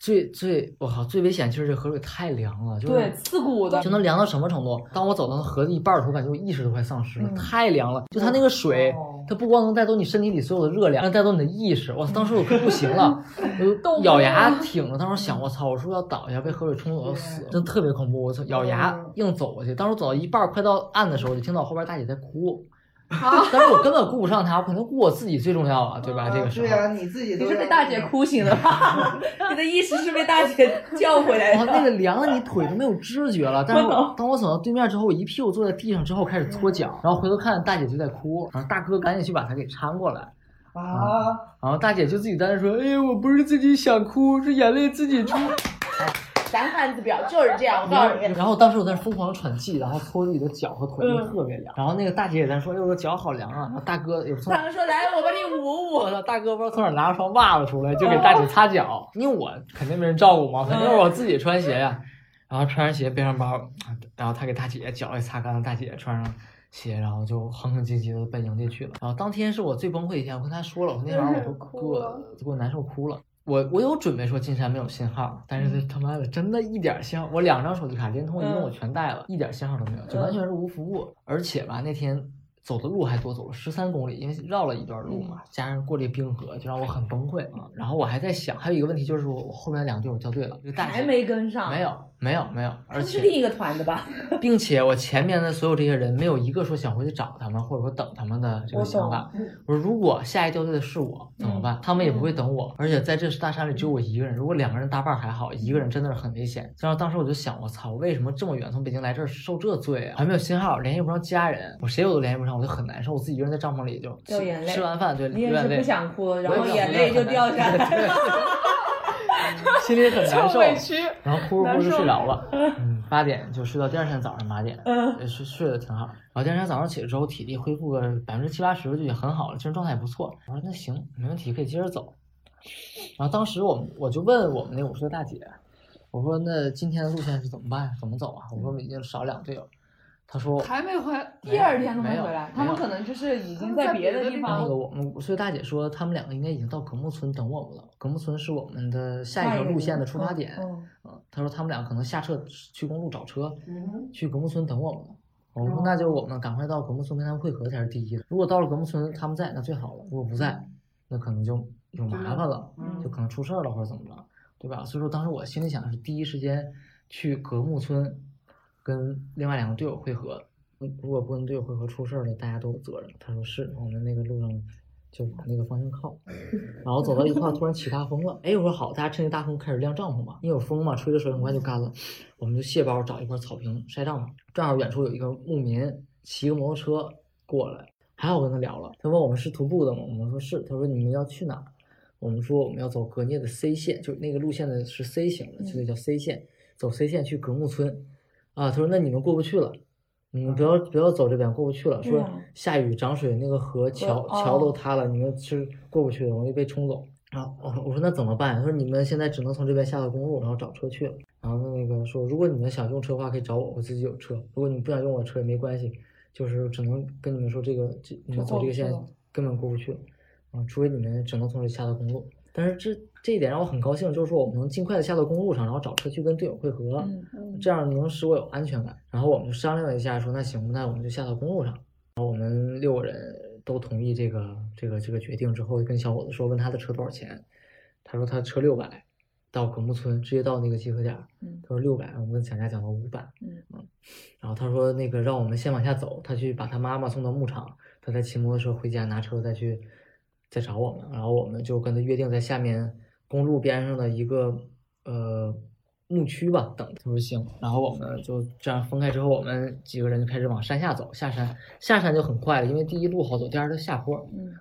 最最我靠最危险就是这河水太凉了，就是对，刺骨的就。能凉到什么程度？当我走到河的一半的时候，我感觉我意识都快丧失了，嗯太凉了。就它那个水，哦它不光能带走你身体里所有的热量，还带走你的意识。我操，当时我快不行了，*laughs* 我就咬牙挺着。当时想，我操，我是不是要倒下，被河水冲走要死？真特别恐怖。我操，咬牙硬走过去。当时走到一半，快到岸的时候，就听到后边大姐在哭。*laughs* 但是我根本顾不上他，我肯定顾我自己最重要啊，对吧？这个时候对。啊，你自己都你是被大姐哭醒的吧？你的意识是被大姐叫回来哇，的。那个凉的你腿都没有知觉了。但是我我当我走到对面之后，我一屁股坐在地上之后开始搓脚，然后回头看大姐就在哭，然后大哥赶紧去把她给搀过来，啊，然后大姐就自己在那说：“哎呀，我不是自己想哭，是眼泪自己出。咱汉子表就是这样，我告诉你。然后当时我在那疯狂喘气，然后搓自己的脚和腿，特别凉。然后那个大姐也在说：“哎呦，我脚好凉啊！”然后大哥也从大哥说来，我帮你捂捂。大哥不知道从哪拿了双袜子出来，就给大姐擦脚，因为我肯定没人照顾嘛，肯定是我自己穿鞋呀。然后穿上鞋，背上包，然后他给大姐脚也擦干了，大姐穿上鞋，然后就哼哼唧唧的奔营地去了。然后当天是我最崩溃一天，我跟他说了，我说那晚上我都 *laughs* 哭了给我给我难受哭了。我我有准备说进山没有信号，但是他妈的真的一点信号，我两张手机卡联通、移动我全带了，一点信号都没有，就完全是无服务。而且吧，那天走的路还多走了十三公里，因为绕了一段路嘛，加上过这冰河，就让我很崩溃啊。然后我还在想，还有一个问题就是我我后面两个队友掉队了，这个大还没跟上，没有没有没有，而且是另一个团的吧？*laughs* 并且我前面的所有这些人没有一个说想回去找他们，或者说等他们的这个想法。懂。我说如果下一掉队的是我怎么办？他们也不会等我，而且在这大山里只有我一个人。如果两个人搭伴还好，一个人真的是很危险。然后当时我就想，我操，我为什么这么远从北京来这儿受这罪啊？还没有信号，联系不上家人，我谁我都联系不上，我就很难受。我自己一个人在帐篷里就吃掉眼泪吃完饭对你也是不想哭，然后眼泪就掉下来了。*laughs* 心里很难 *laughs* 受。委屈。然后哭着哭着就睡着了，嗯，八点就睡到第二天早上八点，嗯也睡睡得挺好。然后第二天早上起来之后，体力恢复个百分之七八十就已经很好了，精神状态也不错。我说那行，没问题，可以接着走。然后当时我们我就问我们那五十岁大姐，我说那今天的路线是怎么办？怎么走啊？我说我们已经少两队友。她说还没回，第二天都没回来，他们可能就是已经在别的地方那个我们五十岁大姐说，他们两个应该已经到格木村等我们了。格木村是我们的下一条路线的出发点。嗯，他，说他们俩可能下车去公路找车，嗯去格木村等我们了。我说那就我们赶快到格木村跟他们会合才是第一的。如果到了格木村他们在，那最好了；如果不在，那可能就有麻烦了，嗯就可能出事儿了或者怎么着，对吧？所以说当时我心里想的是第一时间去格木村跟另外两个队友会合。嗯如果不跟队友会合出事儿了，大家都有责任。他说是，我们那个路上就往那个方向靠，*laughs* 然后走到一块儿突然起大风了，哎，我说好，大家趁着大风开始晾帐篷吧，因为有风嘛，吹着水很快就干了。我们就卸包找一块草坪晒帐篷，正好远处有一个牧民骑个摩托车过来，还好我跟他聊了，他问我们是徒步的吗？我们说是，他说你们要去哪？我们说我们要走格聂的 C 线，就那个路线的是 C 型的，所以叫 C 线，走 C 线去格木村。啊，他说那你们过不去了。你们不要不要走这边，过不去了。说下雨涨水，那个河桥桥哦都塌了，你们是过不去的，容易被冲走。然后我说我说那怎么办？他说你们现在只能从这边下到公路，然后找车去了。然后那个说，如果你们想用车的话，可以找我，我自己有车。如果你们不想用我车也没关系，就是只能跟你们说这个这你们走这个线根本过不去了。啊，除非你们只能从这下到公路。但是这这一点让我很高兴，就是说我们能尽快的下到公路上，然后找车去跟队友汇合。这样能使我有安全感。然后我们就商量了一下，说那行，那我们就下到公路上。然后我们六个人都同意这个这个这个决定之后，跟小伙子说，问他的车多少钱，他说他车六百，到葛木村，直接到那个集合点他说六百，我们跟蒋家讲到五百，嗯然后他说那个让我们先往下走，他去把他妈妈送到牧场，他再骑摩托车回家拿车再去再找我们，然后我们就跟他约定在下面公路边上的一个呃牧区吧等，他说行，然后我们就这样分开之后，我们几个人就开始往山下走，下山下山就很快了，因为第一路好走，第二就下坡，嗯。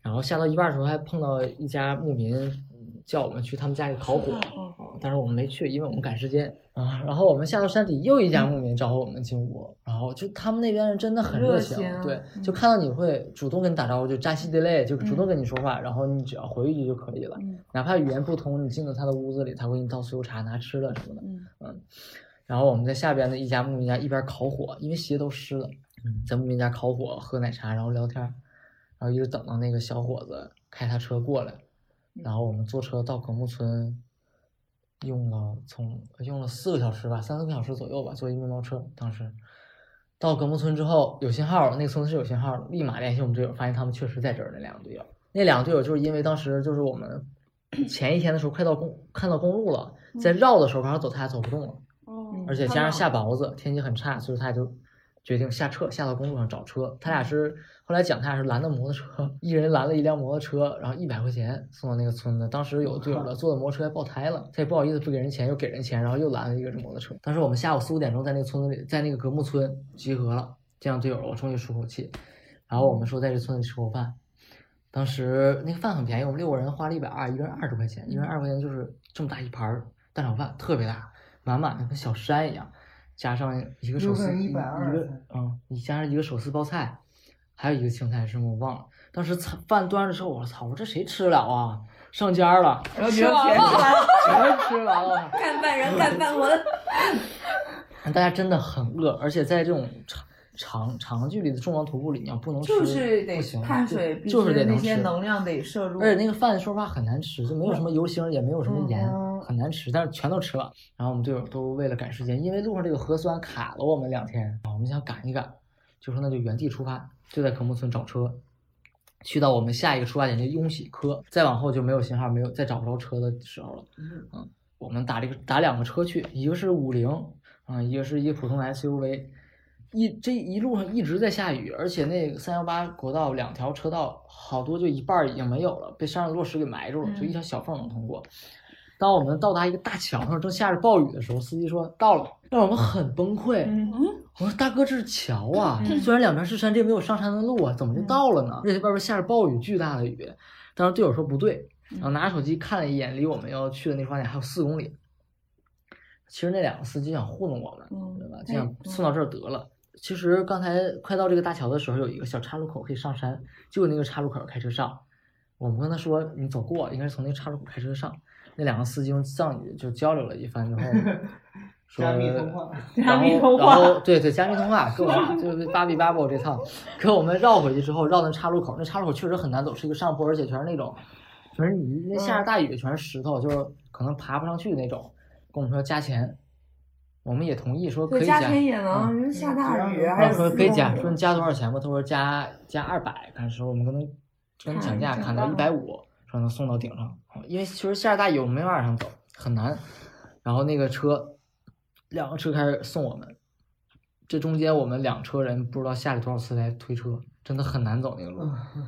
然后下到一半的时候还碰到一家牧民，嗯叫我们去他们家里烤火，但是我们没去，因为我们赶时间啊。然后我们下到山底，又一家牧民招呼我们进屋，然后就他们那边人真的很热情，热情对，嗯就看到你会主动跟你打招呼，就扎西德勒，就主动跟你说话，然后你只要回一句就可以了，嗯哪怕语言不通，你进到他的屋子里，他会给你倒酥油茶、拿吃的什么的，嗯嗯。然后我们在下边的一家牧民家一边烤火，因为鞋都湿了，嗯，在牧民家烤火、喝奶茶，然后聊天，然后一直等到那个小伙子开他车过来，然后我们坐车到格木村，用了从用了四个小时吧，三四个小时左右吧，坐一面包车。当时到格木村之后有信号了，那个村子是有信号的，立马联系我们队友，发现他们确实在这儿。那两个队友，那两个队友就是因为当时就是我们 *clears throat* 前一天的时候快到公看到公路了，在绕的时候刚好走，他俩走不动了。哦，而且加上下雹子，天气很差，所以他就决定下车，下到公路上找车。他俩是后来讲，他俩是拦的摩托车，一人拦了一辆摩托车，然后一百块钱送到那个村子。当时有队友的坐的摩托车还爆胎了，他也不好意思不给人钱，又给人钱，然后又拦了一个摩托车。当时我们下午四五点钟在那个村子里，在那个格木村集合了，见到队友，我终于舒口气。然后我们说在这村子里吃口饭，当时那个饭很便宜，我们六个人花了一百二，一个人二十块钱，一个人二十块钱就是这么大一盘儿蛋炒饭，特别大，满满的跟小山一样，加上一个手撕，一120一个嗯，你加上一个手撕包菜，还有一个青菜是什么我忘了。当时菜饭端的时候，我说操，我说这谁吃得了啊？上家了，然后觉得甜全吃完了。*laughs* 干饭人干饭魂。*laughs* 大家真的很饿，而且在这种长长长距离的重装徒步里，你要不能吃，就是得不行碳水必须就是得那能吃。些能量得摄入，而且那个饭说实话很难吃，就没有什么油星，也没有什么盐，嗯很难吃，但是全都吃了。然后我们队友都为了赶时间，因为路上这个核酸卡了我们两天，啊，我们想赶一赶，就说那就原地出发，就在科目村找车，去到我们下一个出发点就雍喜科，再往后就没有信号，没有再找不着车的时候了。嗯，我们打这个打两个车去，一个是五菱，啊、一个是一个普通的 SUV。一这一路上一直在下雨，而且那个三幺八国道两条车道好多就一半儿已经没有了，被山上落石给埋住了，就一条小缝能通过。当我们到达一个大桥上，正下着暴雨的时候，司机说到了，让我们很崩溃。嗯我说大哥，这是桥啊，虽然两边是山，这没有上山的路啊，怎么就到了呢？而且外边下着暴雨，巨大的雨。当时队友说不对，然后拿着手机看了一眼，离我们要去的那个出发点还有四公里。其实那两个司机想糊弄我们，嗯对吧？就想送到这儿得了。其实刚才快到这个大桥的时候，有一个小岔路口可以上山，就那个岔路口开车上。我们跟他说你走过，应该是从那个岔路口开车上。那两个司机用藏语就交流了一番之后，*laughs* 说加密通话，加密然后通话然后对对，加密通话，跟我们就是巴比巴布这趟，给我们绕回去之后，绕到岔路口，那岔路口确实很难走，是一个上坡，而且全是那种，全是泥，那下着大雨，全是石头，就是可能爬不上去那种。跟我们说加钱，我们也同意说可，以加，加钱也嗯能，人下大雨嗯还是然后说可以加，说你加多少钱吧？他说加加二百，但是我们跟他跟讲价砍到一百五，说能送到顶上，因为其实下着大雨，我们没法往上走，很难。然后那个车，两个车开始送我们，这中间我们两车人不知道下了多少次来推车，真的很难走那个路。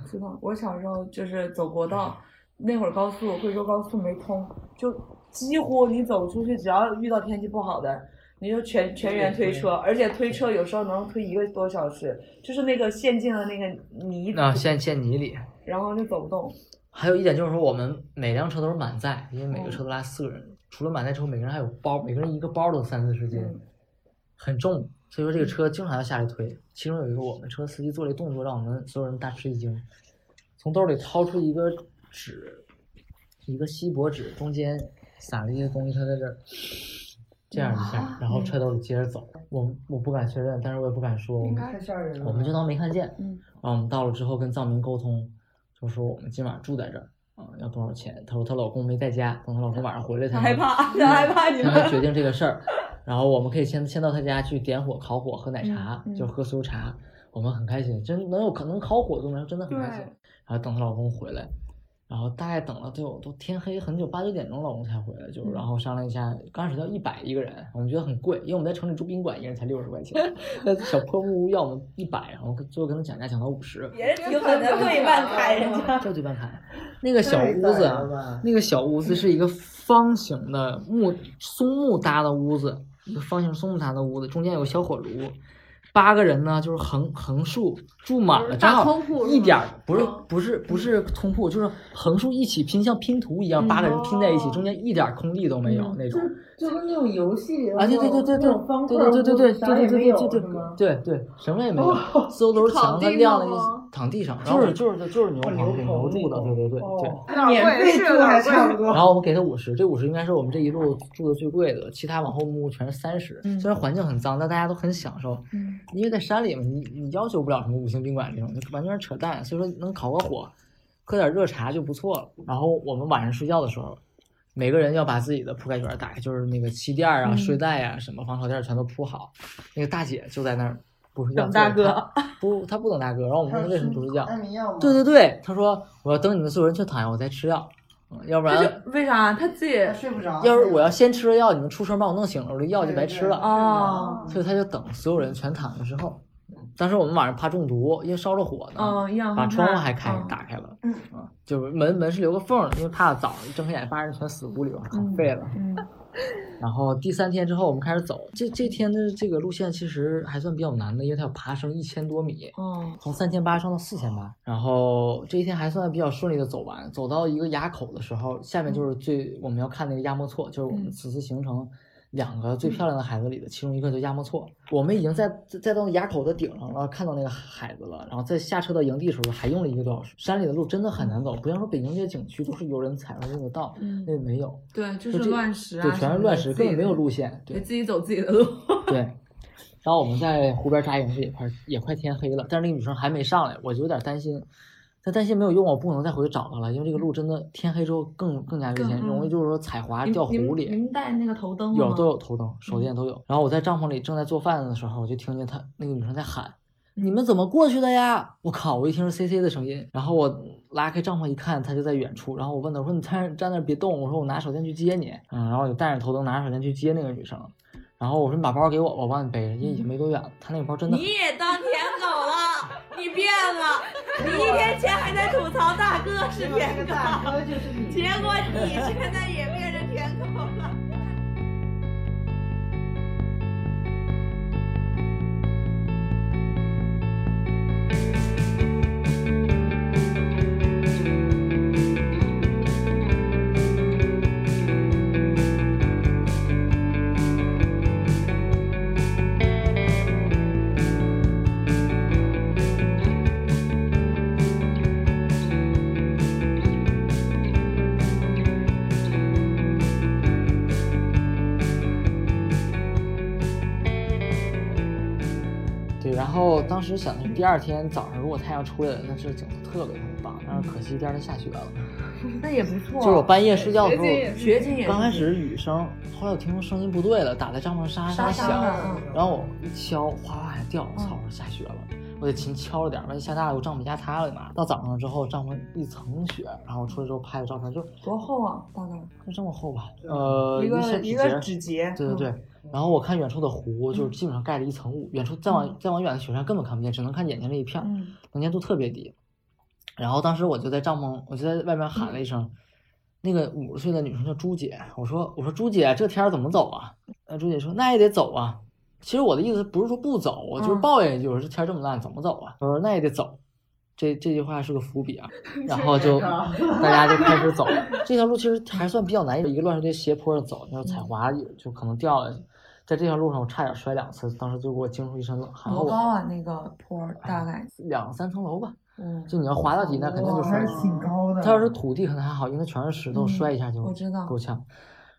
知道，我小时候就是走国道，那会儿高速贵州高速没通，就几乎你走出去，只要遇到天气不好的，你就全全员推车，而且推车有时候能推一个多小时，就是那个陷进了那个泥，啊，陷陷泥里。然后就走不动。还有一点就是说，我们每辆车都是满载，因为每个车都拉四个人。除了满载之后，每个人还有包，每个人一个包都三四十斤，嗯很重。所以说这个车经常要下来推。其中有一个我们车司机做了一动作，让我们所有人大吃一惊，从兜里掏出一个纸，一个锡箔纸，中间撒了一些东西，他在这儿这样一下，然后揣兜里接着走。我我不敢确认，但是我也不敢说，我们。我们就当没看见。嗯，然后我们到了之后跟藏民沟通，就说我们今晚住在这儿啊，要多少钱？她说她老公没在家，等她老公晚上回来才害怕，她害怕你们。才决定这个事儿。然后我们可以先先到她家去点火、烤火、喝奶茶，嗯嗯就喝酥油茶。我们很开心，真能有可能烤火都能，真的很开心。然后等她老公回来，然后大概等了都有都天黑很久，八九点钟老公才回来，就然后商量一下，刚开始要一百一个人，我们觉得很贵，因为我们在城里住宾馆，一个人才六十块钱，*laughs* 那小破木屋要我们一百，然后最后跟他讲价讲到五十，也是挺狠的，对 *laughs* 半开人家。这对半开。那个小屋子啊，那个小屋子是一个方形的木松木搭的屋子，一个方形松木搭的屋子，中间有个小火炉。八个人呢，就是横横竖住满了，正大好一点儿不是嗯不是不是通铺，就是横竖一起拼，像拼图一样，八个人拼在一起，中间一点儿空地都没有那种。就跟那种游戏里啊，对对对对对，对对对对对对对对对对对对，什么也没有，四周都是墙，*laughs* 它亮了一躺地上，就是就是就是牛棚给牛住的，对对对对。免费住还差不 *laughs* 多。然后我们给他五十，这五十应该是我们这一路住的最贵的，其他往后木屋全是三十。虽然环境很脏，但大家都很享受。嗯因为在山里嘛，你你要求不了什么五星宾馆这种，就完全是扯淡。所以说能烤个火，喝点热茶就不错了。然后我们晚上睡觉的时候，每个人要把自己的铺盖卷打开，就是那个气垫啊、嗯睡袋啊、什么防潮垫全都铺好。那个大姐就在那儿不睡觉，等大哥不，他不等大哥。然后我们问他为什么不睡觉，安眠药吗？对对对，他说我要等你们所有人全躺下，我再吃药，嗯要不然。为啥他自己他睡不着。要是我要先吃了药，你们出声把我弄醒了，我这药就白吃了。哦所以他就等所有人全躺下之后，当时我们晚上怕中毒，因为烧着火呢，把窗户还开、嗯打开了，嗯啊，就是门门是留个缝因为怕早上睁开眼发现全死屋里了，可废了。嗯然后第三天之后我们开始走，这这天的这个路线其实还算比较难的，因为它要爬升一千多米，哦从三千八升到四千八，然后这一天还算比较顺利的走完。走到一个垭口的时候，下面就是最我们要看那个亚莫错，就是我们嗯此次行程两个最漂亮的孩子里的其中一个，叫亚莫措。我们已经在在在到垭口的顶上了，看到那个海子了，然后在下车到营地的时候还用了一个多小时。山里的路真的很难走，不像说北京这些景区都是有人踩上那个道，嗯那个没有，对，就就是乱石啊，对，全是乱石，根本没有路线，对得。自己走自己的路。对，然后我们在湖边扎营是也快也快天黑了，但是那个女生还没上来，我就有点担心。但担心没有用，我不能再回去找她了，因为这个路真的天黑之后更更加危险，容易就是说踩滑掉湖里。你们带那个头灯吗有都有头灯，手电都有。然后我在帐篷里正在做饭的时候，我就听见她那个女生在喊：“你们怎么过去的呀？”我靠！我一听是 C C 的声音，然后我拉开帐篷一看，她就在远处。然后我问她，我说：“你站站那儿别动。”我说：“我拿手电去接你。”嗯，然后我就带着头灯，拿着手电去接那个女生。然后我说：“你把包给我吧，我帮你背着，因为已经没多远了。他那个包真的你也当舔狗了，你变了，你一天前还在吐槽大哥是舔狗。结果你现在当时想的是第二天早上如果太阳出来了，那这景色特别特别棒。但是可惜第二天下雪了，*laughs* 那也不错。就是我半夜睡觉的时候，雪景也刚开始雨声，后来我听说声音不对了，打在帐篷沙沙响，然后我一敲，哗哗还掉，我操，我说下雪了，我得勤敲着点儿，万一下大了，我帐篷压塌了嘛。到早上之后，帐篷一层雪，然后我出来之后拍的照片就多厚啊？大概就这么厚吧，呃，一个一个指节指节。对对对，然后我看远处的湖，就是基本上盖了一层雾，远处再往再往远的雪山根本看不见，只能看眼前这一片能见度特别低。然后当时我就在帐篷，我就在外面喊了一声，那个五十岁的女生叫朱姐，我说我说朱姐，这天儿怎么走啊？呃，朱姐说那也得走啊。其实我的意思不是说不走，我就是嗯抱怨一句，我说这天儿这么烂怎么走啊？我说那也得走。这这句话是个伏笔啊，*laughs* 然后就大家就开始走。*laughs* 这条路其实还算比较难，一个乱石堆斜坡上走，那踩滑也就可能掉下去。在这条路上，我差点摔两次，当时就给我惊出一身冷汗。我多高啊？那个坡儿大概？两三层楼吧，嗯，就你要滑到底，那肯定就摔还。是挺高的。它要是土地可能还好，因为它全是石头，嗯摔一下就我知道够呛。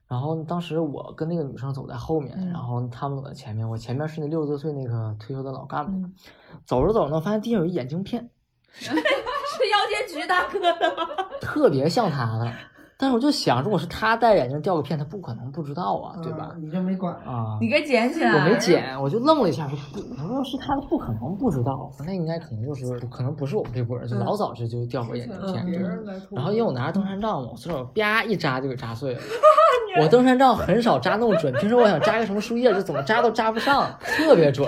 然后当时我跟那个女生走在后面，嗯然后他们走在前面，我前面是那六十多岁那个退休的老干部。嗯走着走着呢，发现地上有一眼镜片，*laughs* 是药监局大哥的吗？特别像他的。但是我就想，如果是他戴眼镜掉个片，他不可能不知道啊，对吧？嗯你就没管。啊，你该捡起来。我没。捡，我就愣了一下，说不，我说是他，不可能不知道，那应该可能就是可能不是我们这波人，就老早就就掉过眼镜片。嗯别人来偷然后因为我拿着登山杖嘛，我随手啪一扎就给扎碎了。*laughs* *laughs* 我登山杖很少扎那么准，平时我想扎个什么树叶，就怎么扎都扎不上，特别准。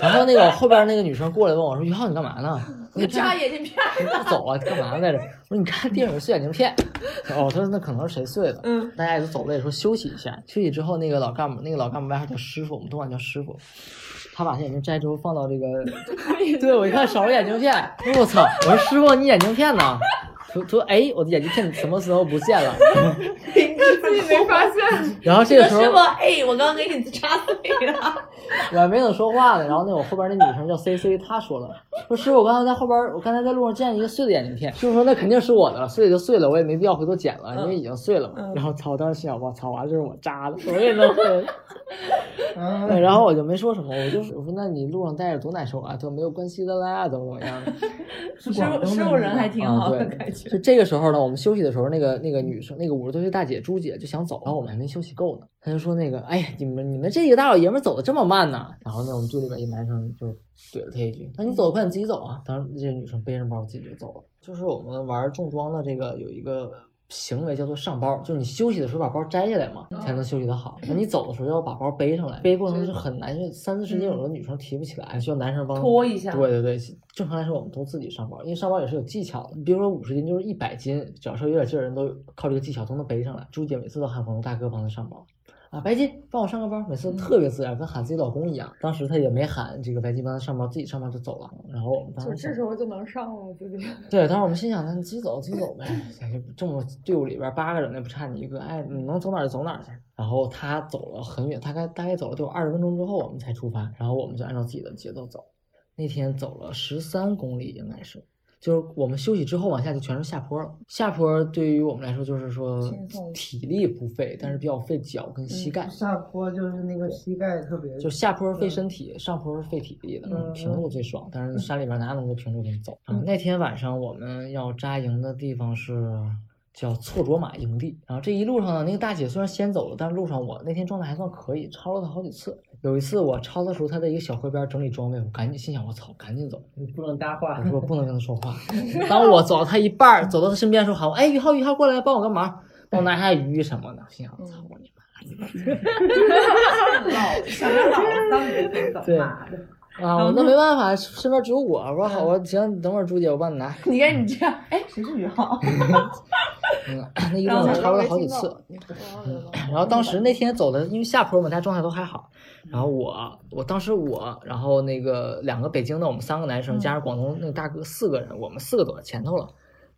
然后那个后边那个女生过来问我说：“于浩，你干嘛呢？”我说扎眼镜片儿不走啊，干嘛在这？我说你看电影碎眼镜片。哦，他说那可能是谁碎的。嗯，大家也都走了，也说休息一下。休息之后，那个老干部，那个老干部外号叫师傅，我们都管叫师傅。他把他眼镜摘之后放到这个，*laughs* 对我一看少了眼镜片，我操！我说师傅，你眼镜片呢？说哎，我的眼镜片什么时候不见了？*laughs* 自己没发现，*laughs* 然后这个时候师傅，哎，我刚刚给你扎碎了。我还没等说话呢，然后那我后边那女生叫 C C，她说了，说师傅，我刚才在后边，我刚才在路上见一个碎的眼镜片，师傅说那肯定是我的了，碎就碎了，我也没必要回头捡了，因为已经碎了嘛。*laughs* 然后操，我当时心想，我操，完了这是我扎的，我也能会。啊对，然后我就没说什么，我就我说那你路上戴着多难受啊，他说没有关系的啦，怎么怎么样的。师傅师傅人还挺啊，好的感，觉。就这个时候呢，我们休息的时候，那个那个女生，那个五十多岁大姐朱姐就想走，然后我们还没休息够呢，她就说那个，哎呀，你们你们这个大老爷们走的这么慢呢？然后呢，我们队里边一男生就怼了她一句，那你走得快，你自己走啊。当时这个女生背着包自己就走了。就是我们玩重装的这个有一个。行为叫做上包，就是你休息的时候把包摘下来嘛，才能休息的好。那你走的时候要把包背上来，背过程是很难，因为三四十斤有的女生提不起来，需要男生帮拖一下对对对，正常来说我们都自己上包，因为上包也是有技巧的。你比如说五十斤就是一百斤，只要稍微有点劲儿的人都靠这个技巧都能背上来。朱姐每次都喊朋友大哥帮她上包。啊，白金，帮我上个班，每次都特别自然，跟喊自己老公一样。当时他也没喊这个白金帮他上班，自己上班就走了。然后我们当就时想这时候就能上了自己。对，当时我们心想，那你自己走，自己走呗。哎这么队伍里边八个人，那不差你一个，哎，你能走哪儿就走哪儿去。然后他走了很远，大概大概走了得有二十分钟之后，我们才出发。然后我们就按照自己的节奏走。那天走了十三公里，应该是，就是我们休息之后往下就全是下坡了。下坡对于我们来说就是说体力不费，但是比较费脚跟膝盖。下坡就是那个膝盖特别，就下坡费身体，上坡是费体力的，嗯平路最爽。但是山里边哪有那么多平路给你走啊？那天晚上我们要扎营的地方是叫错卓玛营地，然后这一路上呢，那个大姐虽然先走了，但是路上我那天状态还算可以，超了她好几次。有一次我超的时候，她在一个小河边整理装备，我赶紧心想我操，赶紧走，你不能搭话我。说不能跟她说话。*laughs* 当我走到她一半，走到她身边的时候，喊我哎于浩于浩过来帮我个忙，帮我拿下鱼什么的。心想操我你妈！想着老当年分手对妈的！啊，我那没办法，身边只有我。我说好，我行，你等会儿朱姐，我帮你拿。你看你这样，哎，谁是于浩？*laughs* 嗯，那一路上超了好几次。嗯然后当时那天走的，因为下坡嘛，大家状态都还好。然后我，我当时我，然后那个两个北京的，我们三个男生加上广东那个大哥四个人，我们四个走在前头了。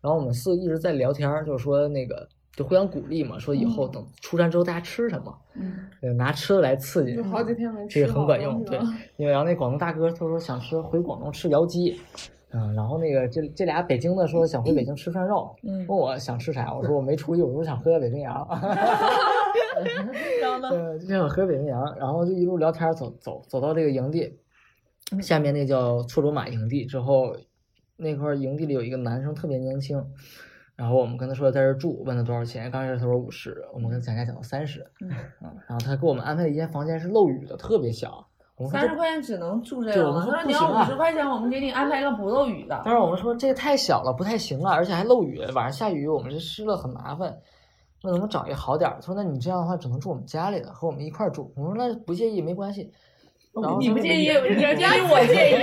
然后我们四个一直在聊天儿，就是说那个就互相鼓励嘛，说以后等出山之后大家吃什么，嗯，呃拿吃的来刺激就。好几天没吃这个很管用，对，因为然后那广东大哥他说想吃回广东吃窑鸡，嗯，然后那个这这俩北京的说想回北京吃涮肉，嗯问我想吃啥，我说我没出去，我说想喝北冰洋，*laughs* 然后呢？对，就想喝北冰洋，然后就一路聊天走走走到这个营地，下面那叫错罗马营地之后，那块儿营地里有一个男生特别年轻。然后我们跟他说在这儿住，问他多少钱，刚开始他说五十，我们跟他讲价讲到三十，嗯然后他给我们安排的一间房间是漏雨的，特别小，我们三十块钱只能住这个我们说你要五十块钱，我们给你安排一个不漏雨的。但是我们说这个太小了，不太行了，而且还漏雨，晚上下雨，我们这湿了很麻烦。那能不能找一个好点儿？他说那你这样的话只能住我们家里的，和我们一块儿住。我说那不介意，没关系。然后你不介意，也你要介意，我介意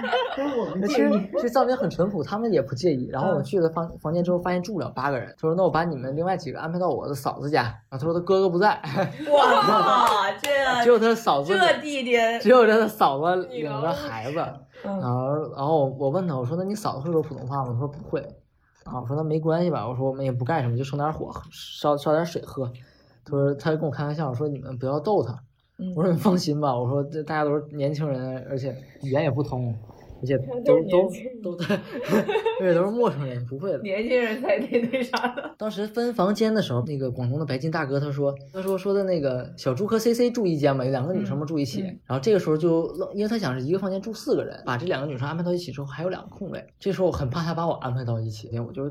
*laughs* 那其实建议，这藏民很淳朴，他们也不介意。然后我嗯去了房房间之后，发现住不了八个人。他说：“那我把你们另外几个安排到我的嫂子家。”然后他说他哥哥不在，我操，这 *laughs* 只有他嫂子，这弟弟，只有他的嫂子领着孩子。嗯然后然后我问他，我说：“那你嫂子会说普通话吗？”他说：“不会。”啊，我说：“那没关系吧。”我说：“我们也不干什么，就生点火，烧烧点水喝。”他说：“他就跟我开玩笑说你们不要逗他。”嗯我说：“你放心吧。”我说：“这大家都是年轻人，而且语言也不通，而且都都都而且都是陌生人，不会的。”年轻人才那那啥的。当时分房间的时候，那个广东的白金大哥他说，他说说的那个小朱和 C C 住一间嘛，有两个女生嘛住一起。嗯然后这个时候就愣，因为他想是一个房间住四个人，把这两个女生安排到一起之后，还有两个空位。这时候我很怕他把我安排到一起，我就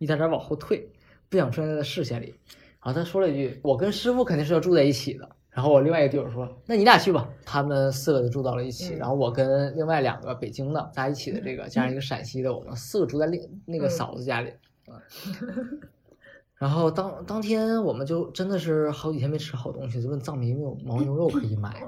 一点点往后退，不想出现在他视线里。然后他说了一句：“我跟师傅肯定是要住在一起的。”然后我另外一个队友说：“那你俩去吧。”他们四个就住到了一起。嗯然后我跟另外两个北京的在一起的这个，加上一个陕西的，我们四个住在另那个嗯嫂子家里。啊。然后当当天我们就真的是好几天没吃好东西，就问藏民有没有牦牛肉可以买。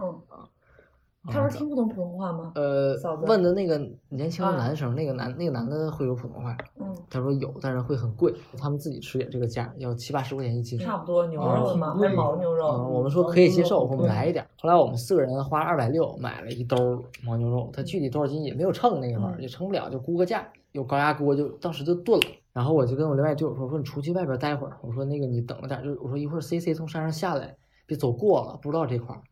他说听不懂普通话吗？呃问的那个年轻的啊男生，那个男那个男的会说普通话，嗯，他说有，但是会很贵，他们自己吃也这个价，要七八十块钱一斤。差不多牛啊肉嘛，还是牦牛嗯，肉。我们说可以接受，我们来一点儿。后来我们四个人花二百六买了一兜儿牦牛肉，他具体多少斤也没有称那个玩意儿，嗯也称不了，就估个价。有高压锅就当时就炖了。然后我就跟我另外队友说，我说你出去外边待会儿，我说那个你等着点儿，就我说一会儿 C C 从山上下来，别走过了，不知道这块儿。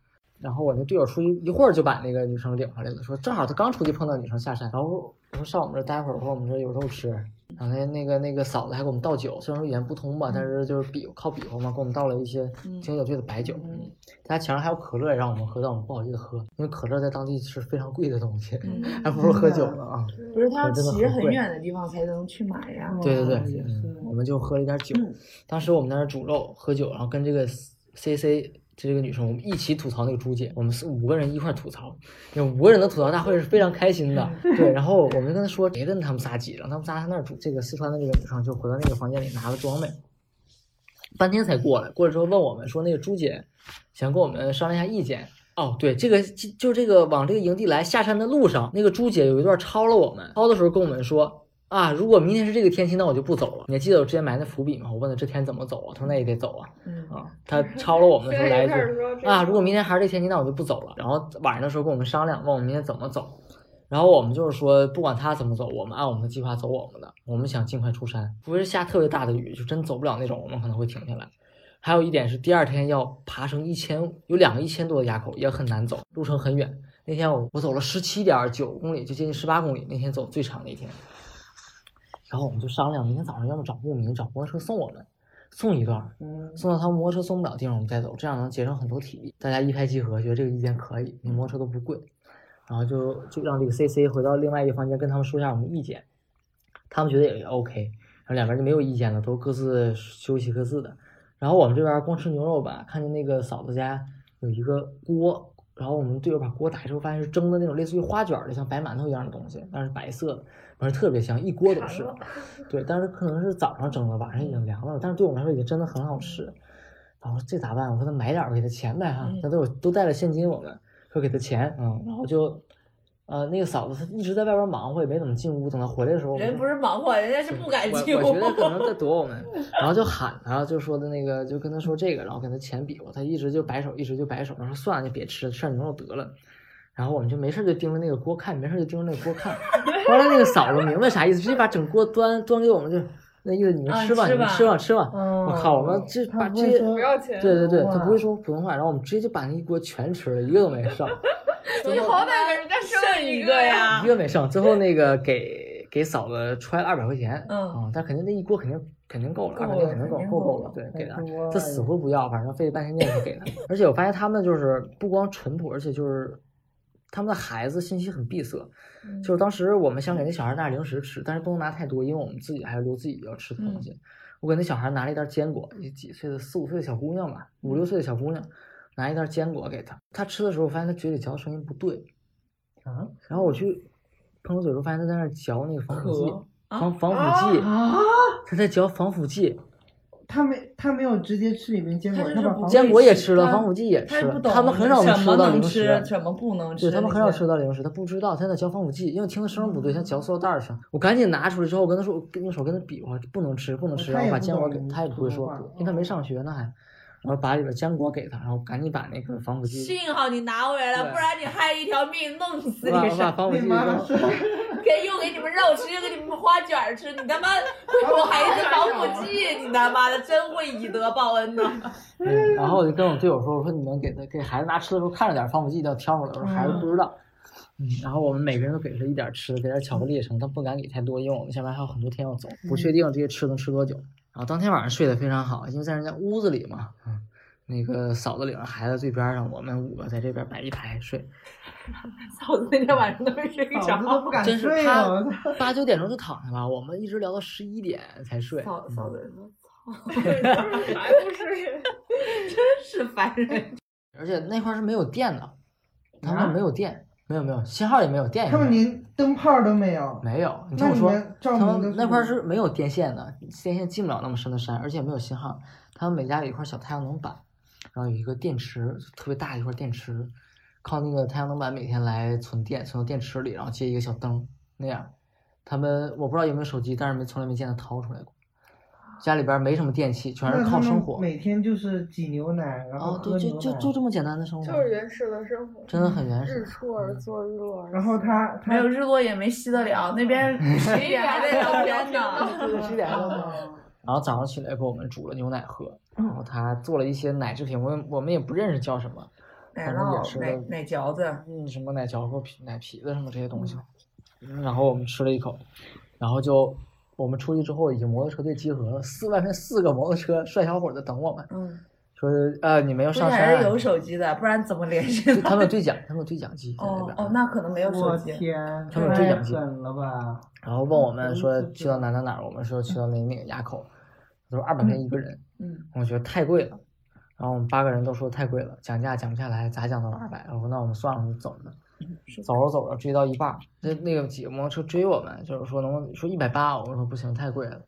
然后我那队友出去一会儿就把那个女生领回来了，说正好他刚出去碰到女生下山，然后我说上我们这待会儿，我说我们这有肉吃，然后那那个那个嫂子还给我们倒酒，虽然说语言不通吧，但是就是比靠比划嘛，给我们倒了一些挺有劲的白酒。嗯他墙上还有可乐也让我们喝，但我们不好意思喝，因为可乐在当地是非常贵的东西，嗯还不如喝酒呢啊。不是他要骑着很远的地方才能去买呀。对对对，嗯，我们就喝了一点酒。嗯当时我们在那儿煮肉喝酒，然后跟这个 C C 就这个女生，我们一起吐槽那个朱姐，我们四五个人一块吐槽，有五个人的吐槽大会是非常开心的。*laughs* 对，然后我们就跟她说，别跟他们仨挤，让他们仨在那儿住。这个四川的这个女生就回到那个房间里拿了装备，半天才过来。过来之后问我们说，那个朱姐想跟我们商量一下意见。哦，对，这个就就这个往这个营地来下山的路上，那个朱姐有一段超了我们，超的时候跟我们说啊，如果明天是这个天气，那我就不走了。你还记得我之前埋那伏笔吗？我问他这天怎么走啊？他说那也得走啊。嗯啊，他抄了我们的时候来 *laughs* 一句啊，如果明天还是这天气，那我就不走了。然后晚上的时候跟我们商量，问我们明天怎么走。然后我们就是说，不管他怎么走，我们按我们的计划走我们的。我们想尽快出山，除非是下特别大的雨，就真走不了那种，我们可能会停下来。还有一点是，第二天要爬升一千，有两个一千多的垭口，也很难走，路程很远。那天我我走了十七点九公里，就接近十八公里，那天走最长的一天。然后我们就商量，明天早上要么找牧民找摩托车送我们，送一段儿，送到他们摩托车送不了地方，我们再走，这样能节省很多体力。大家一拍即合，觉得这个意见可以，那摩托车都不贵，然后就就让这个 C C 回到另外一个房间跟他们说一下我们的意见，他们觉得也 OK，然后两边就没有意见了，都各自休息各自的。然后我们这边光吃牛肉吧，看见那个嫂子家有一个锅，然后我们队友把锅打开之后，发现是蒸的那种类似于花卷儿的，像白馒头一样的东西，但是白色的，特别香，一锅都是。*laughs* 对，但是可能是早上蒸的，晚上已经凉了，但是对我们来说已经真的很好吃。然后这咋办？我说那买点给他钱呗哈，他都有都带了现金，我们说给他钱，嗯，然后就，呃，那个嫂子她一直在外边忙活，也没怎么进屋，等她回来的时候，人不是忙活，人家是不敢进屋。我觉得可能在 *laughs* 躲我们，然后就喊她，就说的那个，就跟她说这个，然后跟她钱比划，她一直就摆手，一直就摆手，然后说算了，就别吃了，吃点牛肉得了。然后我们就没事就盯着那个锅看，没事就盯着那个锅看。后来那个嫂子明白啥意思，直接把整锅端端给我们，就那意思你们啊吃吧，吃吧你们吃吧，吃吧。嗯我靠，我们这把直接不要钱。对对对，他不会说普通话，然后我们直接就把那一锅全吃了，一个都没剩。你好歹给人家剩一一个呀一个没剩，最后那个给给嫂子揣了二百块钱，嗯啊，但肯定那一锅肯定肯定够了，二百块钱肯定够了肯定够，够够了对，给他他死活不要，反正费了半天劲才给他。*laughs* 而且我发现他们就是不光淳朴，而且就是他们的孩子信息很闭塞，嗯就是当时我们想给那小孩拿点零食吃，但是不能拿太多，因为我们自己还要留自己要吃的东西。我给那小孩拿了一袋坚果，一几岁的四五岁的小姑娘吧，五六岁的小姑娘，拿一袋坚果给她。她吃的时候，我发现她嘴里嚼的声音不对，啊然后我去碰她嘴的时候，发现她在那嚼那个防腐剂，啊防防腐剂，啊！她在嚼防腐剂。他没他没有直接吃里面坚果，他把防坚果也吃了，防腐剂也吃了，他不懂他们很少能吃到零食。什么不能吃。对他们很少吃到零食，他不知道他在嚼防腐剂，因为听的声儿不对，像嚼塑料袋儿似的。我赶紧拿出来之后，我跟他说，我用手跟他比划，不能吃，不能吃，然后把坚果给他也不会说因为他没上学呢还，然后把里边坚果给他，然后赶紧把那个防腐剂，幸好你拿回来了，不然你害一条命，弄死你上。防腐剂你妈扔 *laughs* 给又给你们肉吃，又给你们花卷吃，你他妈会给我孩子防腐剂，你他妈的真会以德报恩呐！*laughs* *laughs* 嗯然后我就跟我队友说，我说你们给他给孩子拿吃的时候看着点，防腐剂要挑出来。我说孩子不知道。嗯，然后我们每个人都给他一点吃的，给点巧克力什么，他不敢给太多，因为我们下面还有很多天要走，不确定这些吃能吃多久。然后当天晚上睡得非常好，因为在人家屋子里嘛，嗯，那个嫂子领着孩子最边上，我们五个在这边摆一排睡，*laughs* 嫂子那天晚上都没睡着都不。敢真是睡。*laughs* 八九点钟就躺下了，我们一直聊到十一点才睡。嫂嫂子说：“操还不睡？*laughs* 真是烦人。而且那块是没有电的，他啊们没有电，没有没有信号也没有电也没他们。连灯泡都没有。没有，你听我说那你们，照他们那块是没有电线的，电线进不了那么深的山，而且没有信号。他们每家有一块小太阳能板，然后有一个电池，特别大一块电池，靠那个太阳能板每天来存电，存到电池里，然后接一个小灯那样。他们我不知道有没有手机，但是没从来没见他掏出来过。家里边没什么电器，全是靠生活。每天就是挤牛奶，然后哦，对，喝牛奶。就就就这么简单的生活，就是原始的生活，真的很原始日。出而作，日落而。然后他他没有日落也没熄得了，那边 *laughs* 十一点还在聊天呢。十一点钟然后早上起来给我们煮了牛奶喝，然后他做了一些奶制品，我们我们也不认识叫什么，奶反正也酪、是奶奶饺子，嗯，什么奶嚼和皮奶皮子什么这些东西。嗯然后我们吃了一口，然后就我们出去之后，已经摩托车队集合了，四外面四个摩托车帅小伙在等我们，嗯，说呃你们要上山啊，还是有手机的，不然怎么联系？他们有对讲，他们有对讲机 *laughs* 在那边。哦哦，那可能没有手我机。天，他们有太对讲机狠了吧！然后问我们说嗯去到哪哪哪，我们说去到那那个垭口，他说二百块钱一个人，嗯，我觉得太贵了。然后我们八个人都说太贵了，讲价讲不下来，咋讲都是二百。我说那我们算了，我们走着。走着走着追到一半儿，那那个几个摩托车追我们，就是说能不能说一百八，我说不行，太贵了。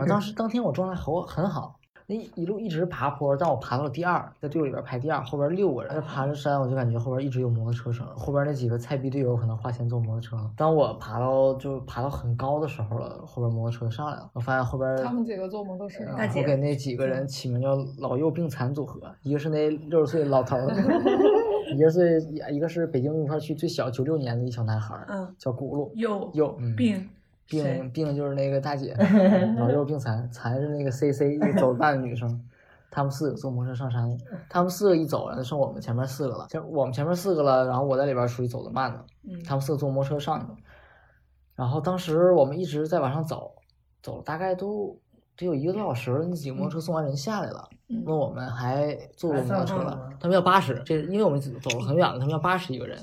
我当时当天我状态好很好，那一一路一直爬坡，但我爬到了第二，在队伍里边排第二，后边六个人在爬着山，我就感觉后边一直有摩托车声，后边那几个菜逼队友可能花钱坐摩托车了。当我爬到就爬到很高的时候了，后边摩托车上来了，我发现后边他们几个坐摩托车我给那几个人起名叫老幼病残组合，一个是那六十岁老头儿，*laughs* 一个是一个是北京一块区最小九六年的一小男孩，嗯叫轱辘，有有嗯病病病就是那个大姐，*laughs* 老幼病残，残是那个 C C 一个走半的女生。他们四个坐摩托车上山了，他们四个一走了，剩我们前面四个了。前我们前面四个了，然后我在里边属于走得慢的，嗯他们四个坐摩托车上去了。然后当时我们一直在往上走，走了大概都得有一个多小时了。那几个摩托车送完人下来了，嗯问我们还坐过摩托车吗，他们要八十，这因为我们走了很远了，他们要八十一个人。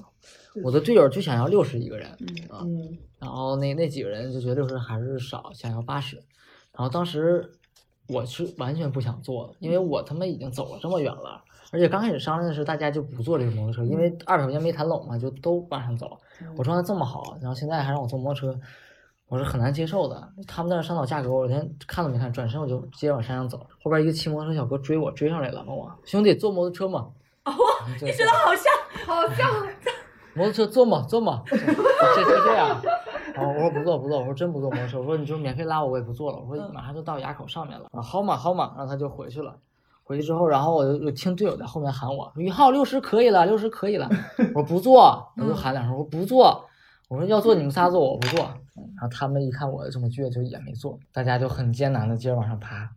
我的队友就想要六十一个人，啊，嗯，然后那那几个人就觉得六十还是少，想要八十。然后当时我是完全不想坐的，因为我他妈已经走了这么远了，而且刚开始商量的是大家就不坐这个摩托车，因为二百块钱没谈拢嘛，就都往上走。我状态这么好，然后现在还让我坐摩托车，我是很难接受的。他们在那商讨价格，我连看都没看，转身我就直接往山上走。后边一个骑摩托车小哥追我，追上来了，问我兄弟坐摩托车吗？哦，你觉得好像好像 *laughs* 摩托车坐吗坐吗，*laughs* 就就这样。然后我说不坐不坐，我说真不坐摩托车，我说你就免费拉我，我也不坐了。我说马上就到垭口上面了，啊好嘛好嘛，然后他就回去了。回去之后，然后我就就听队友在后面喊我，宇浩六十可以了，六十可以了。我说不坐，我就喊两声，我说不坐。我说要坐你们仨坐，我不坐。嗯然后他们一看我这么倔，就也没做。大家就很艰难的接着往上爬。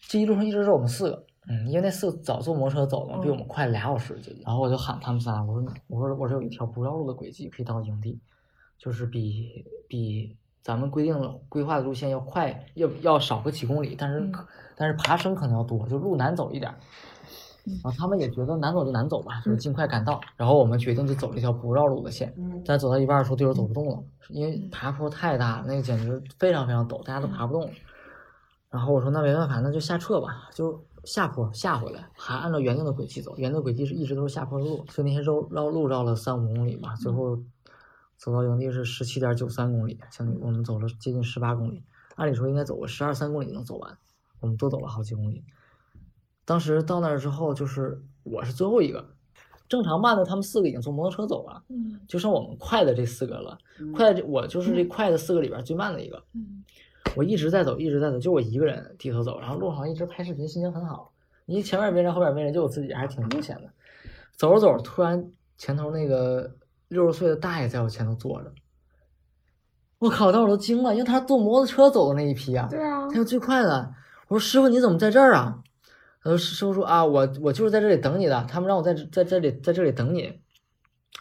这一路上一直是我们四个，嗯，因为那四个早坐摩托车走了，比我们快俩小时就。然后我就喊他们仨，我说我说我这有一条不绕路的轨迹可以到营地，就是比比咱们规定的规划的路线要快，要要少个几公里，但是可、但是爬升可能要多，就路难走一点儿。然后他们也觉得难走就难走吧，就是尽快赶到。然后我们决定就走这条不绕路的线。嗯但走到一半的时候，队友走不动了，因为爬坡太大了，那个简直非常非常陡，大家都爬不动了。然后我说那没办法，那就下撤吧，就下坡下回来，还按照原定的轨迹走。原定的轨迹是一直都是下坡的路，所以那些绕绕路绕了三五公里吧，最后走到营地是十七点九三公里，相当于我们走了接近十八公里。按理说应该走个十二三公里能走完，我们都走了好几公里。当时到那儿之后，就是我是最后一个，正常慢的他们四个已经坐摩托车走了，嗯就剩我们快的这四个了。*laughs* 快的我就是这快的四个里边最慢的一个。嗯我一直在走，一直在走，就我一个人低头走，然后路上一直拍视频，心情很好。你前面没人，后边没人，就我自己，还挺悠闲的。走着走着，突然前头那个六十岁的大爷在我前头坐着，我靠！当时我都惊了，因为他是坐摩托车走的那一批啊，对啊他，是最快的。我说师傅你怎么在这儿啊？他说师傅说啊，我我就是在这里等你的，他们让我在这在这里在这里等你，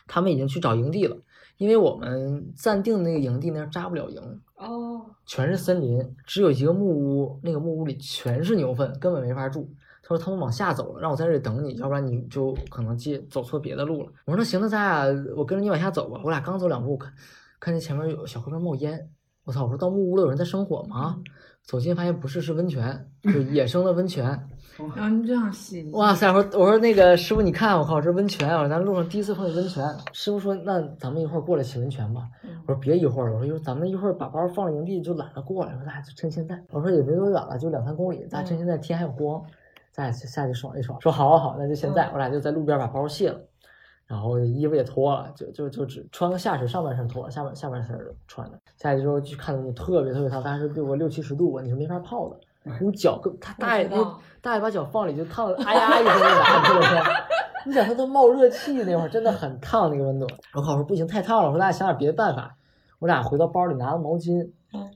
他们已经去找营地了，因为我们暂定的那个营地那儿扎不了营，哦，全是森林，只有一个木屋，那个木屋里全是牛粪，根本没法住。他说他们往下走了，让我在这里等你，要不然你就可能接走错别的路了。我说那行，那咱俩我跟着你往下走吧。我俩刚走两步，看看见前面有小河边冒烟，我操！我说到木屋了，有人在生火吗？走近发现不是，是温泉，就是野生的温泉。然后你这样洗，哇塞！我说我说那个师傅，你看我靠，这温泉啊！咱路上第一次碰见温泉。师傅说，那咱们一会儿过来洗温泉吧。我说别一会儿了，我说一会儿咱们一会儿把包放了营地就懒得过来。我说咱俩就趁现在。我说也没多远了，就两三公里，咱趁现在天还有光，咱俩下去爽一爽。说好好好，那就现在。我俩就在路边把包卸了。然后衣服也脱了，就就就只穿个下身，上半身脱了，下半下半身穿的。下去之后去看特别特别烫，当时有个六七十度吧，你是没法泡的。你脚跟他大爷，大爷把脚放里就烫了，哎呀一声那啥，是不是？你想他都冒热气那会儿，真的很烫那个温度。我靠，我说不行，太烫了，我说大家想点别的办法。我俩回到包里拿个毛巾，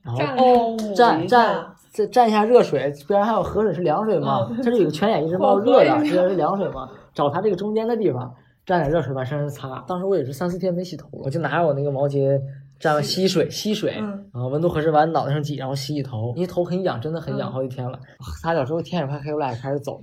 然后哦，蘸蘸再蘸一下热水，边上还有河水是凉水嘛，这里有个泉眼一直冒热的，这边是凉水嘛，找它这个中间的地方。蘸点热水把身上擦，当时我也是三四天没洗头了，我就拿着我那个毛巾蘸了吸水吸水，然后温度合适往脑袋上挤，然后洗洗头，因为头很痒，真的很痒，好几天了。擦脚之后天也快黑，我俩也开始走。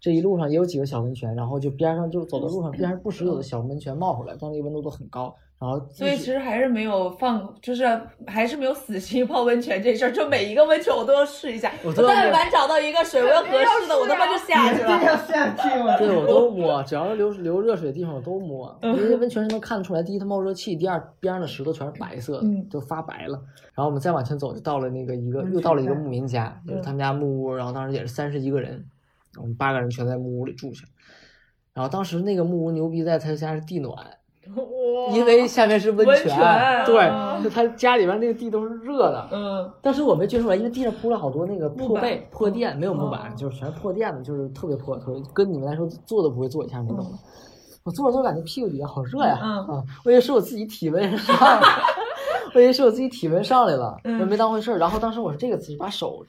这一路上也有几个小温泉，然后就边上就走的路上边上不时有的小温泉冒出来，但那个温度都很高。然后所以其实还是没有放，就是还是没有死心泡温泉这事儿。就每一个温泉我都要试一下，我但凡找到一个水温合适的，我他妈就下去了。要下去吗？对，我都摸，只要是流流热水的地方我都摸，因为温泉是能看得出来，第一它冒热气，第二边上的石头全是白色的，就发白了。然后我们再往前走，就到了那个一个又到了一个牧民家，就是他们家木屋，然后当时也是三十一个人，我们八个人全在木屋里住下。然后当时那个木屋牛逼在他家是地暖。因为下面是温泉，对，就他家里边那个地都是热的。嗯，但是我没觉出来，因为地上铺了好多那个破被、破垫，没有木板，就是全是破垫子，就是特别破，特别跟你们来说坐都不会坐一下那种。我坐着坐着感觉屁股底下好热呀，啊，我以为是我自己体温上来了，*laughs* 我以为是我自己体温上来了，没当回事儿。然后当时我是这个姿势，把手。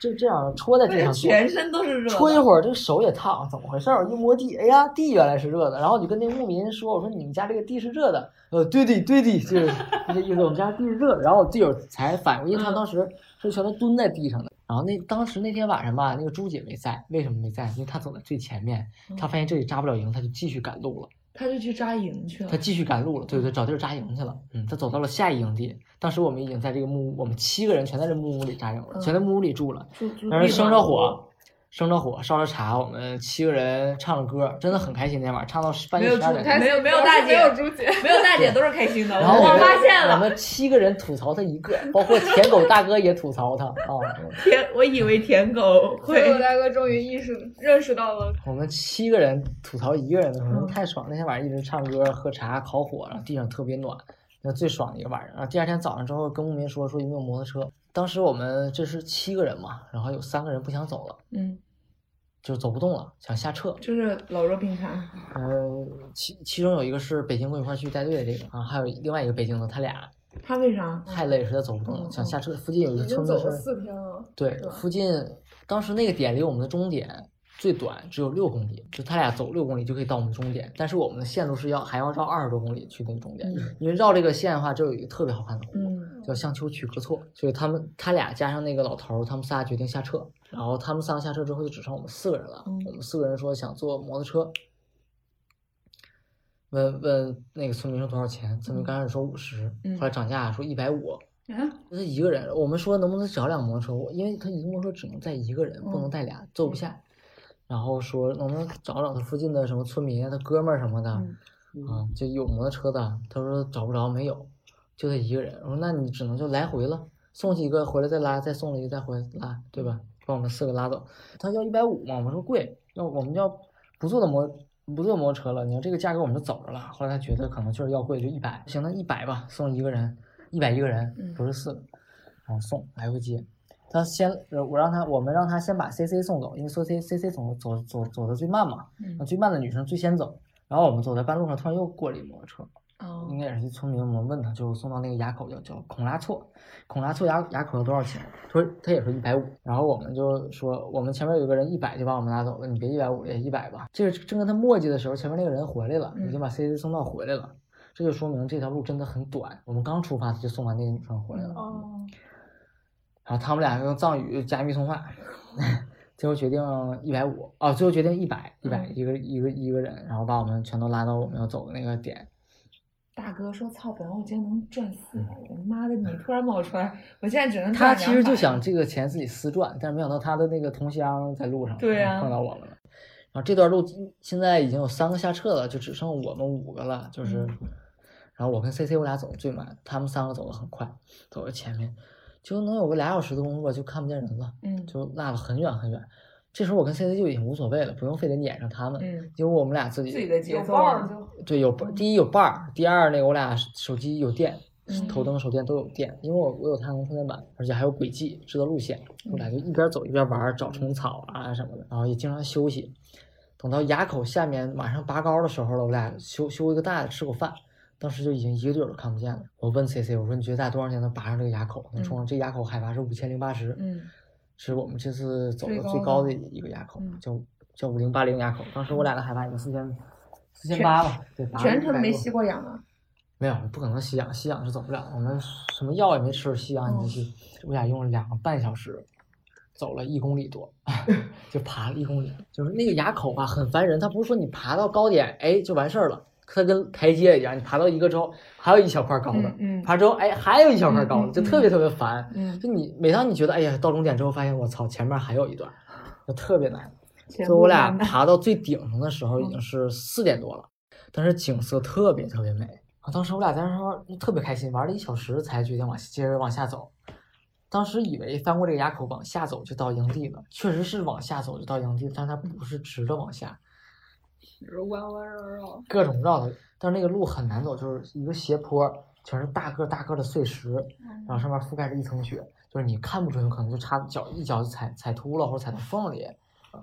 就这样戳在地上，全身都是热。戳一会儿，这个手也烫，怎么回事儿？一摸地，哎呀，地原来是热的。然后就跟那牧民说：“我说你们家这个地是热的。”呃，对的，对的，就是这意思。我们家地是热的。然后我队友才反应，因为他当时是全都蹲在地上的。然后那当时那天晚上吧，那个朱姐没在，为什么没在？因为她走在最前面，她发现这里扎不了营，她就继续赶路了。他就去扎营去了。他继续赶路了，对对，找地儿扎营去了。嗯，他走到了下一营地。当时我们已经在这个木屋，我们七个人全在这木屋里扎营了，全在木屋里住了。然后生着火，生着火，烧着茶，我们七个人唱着歌，真的很开心。那天晚上唱到半夜十二点。没有没有大姐，没有朱姐，没有大姐都是开心的。然后我发现了，我们七个人吐槽他一个，包括舔狗大哥也吐槽他啊。*laughs* 舔，我以为舔狗会。舔狗大哥终于意识认识到了。我们七个人吐槽一个人的时候太爽，那天晚上一直唱歌、喝茶、烤火，然后地上特别暖，那最爽的一个晚上。然后第二天早上之后跟牧民说说有没有摩托车，当时我们这是七个人嘛，然后有三个人不想走了，嗯。就走不动了，想下撤，就是老弱病残。呃，其其中有一个是北京跟我一块去带队的这个啊，还有另外一个北京的，他俩他为啥太累，实在走不动了，想下车。附近有一个村子是四天了，对，附近当时那个点离我们的终点最短只有六公里，就他俩走六公里就可以到我们终点，但是我们的线路是要还要绕二十多公里去那个终点，因为绕这个线的话，这有一个特别好看的湖，叫香丘曲格措，所以他们他俩加上那个老头，他们仨决定下撤。然后他们三个下车之后，就只剩我们四个人了。我们四个人说想坐摩托车，问问那个村民说多少钱？村民刚开始说五十，后来涨价说一百五。那，他一个人，我们说能不能找辆摩托车？因为他一个摩托车只能载一个人，不能带俩，坐不下。然后说能不能找找他附近的什么村民，他哥们儿什么的，啊，就有摩托车的。他说找不着，没有，就他一个人。我说那你只能就来回了，送几个回来再拉，再送了一个再回来拉，对吧？把我们四个拉走，他要一百五嘛，我们说贵，要我们要不坐的摩不坐摩托车了，你要这个价格我们就走着了。后来他觉得可能就是要贵，就一百，行，那一百吧，送一个人，一百一个人，不是四个，然后送来回接。他先，我让他，我们让他先把 C C 送走，因为 C C C C 走走走走的最慢嘛，最慢的女生最先走。然后我们走在半路上，突然又过了一摩托车。应该也是去村民，我们问他，就送到那个垭口叫叫孔拉措，孔拉措垭垭口要多少钱？他说他也说一百五，然后我们就说我们前面有个人一百就把我们拉走了，你别一百五也一百吧。这个正跟他磨叽的时候，前面那个人回来了，已经把 C C 送到回来了，这就说明这条路真的很短。我们刚出发他就送完那个女生回来了，然后他们俩用藏语加密通话，最后决定一百五，哦，最后决定一百一百一个一个一个人，然后把我们全都拉到我们要走的那个点。大哥说：“操，本来我今天能赚四百，我妈的你突然冒出来，我现在只能赚他其实就想这个钱自己私赚，但是没想到他的那个同乡在路上对啊碰到我们了。然后这段路现在已经有三个下撤了，就只剩我们五个了，就是，嗯然后我跟 C C 我俩走的最慢，他们三个走的很快，走在前面，就能有个俩小时的功夫吧，就看不见人了，嗯就落了很远很远。这时候我跟 C C 就已经无所谓了，不用非得撵上他们，嗯因为我们俩自己自己的节奏对，有伴第一有伴儿，第二那个我俩手机有电，嗯头灯、手电都有电，因为我我有太阳能充电板，而且还有轨迹，知道路线，我俩就一边走一边玩，找虫草啊什么的，然后也经常休息。等到垭口下面马上拔高的时候了，我俩休休一个大的吃口饭，当时就已经一个队友都看不见了。我问 C C，我说你觉得大概多少年能拔上这个垭口？能冲上这垭口海拔是五千零八十，嗯是我们这次走的最高的的一个垭口，嗯叫叫五零八零垭口。当时我俩的海拔已经四千四千八吧，对，全程没吸过氧啊。没有，不可能吸氧，吸氧是走不了。我们什么药也没吃，吸氧也没去。我俩用了两个半小时，走了一公里多，*laughs* 就爬了一公里。就是那个垭口吧，很烦人。它不是说你爬到高点，哎就完事儿了，它跟台阶一样，你爬到一个之后，还有一小块高的，爬之后，哎还有一小块高的，就特别特别烦。嗯，就你每当你觉得哎呀到终点之后，发现我操前面还有一段，就特别难。*laughs* 全就我俩爬到最顶上的时候，已经是四点多了，但是景色特别特别美啊！当时我俩在那时候特别开心，玩了一小时才决定往接着往下走。当时以为翻过这个垭口往下走就到营地了，确实是往下走就到营地，但它不是直着往下，就是弯弯绕绕。各种绕的。但是那个路很难走，就是一个斜坡，全是大个大个的碎石，然后上面覆盖着一层雪，就是你看不准，有可能就差脚一脚就踩踩秃了或者踩到缝里。啊，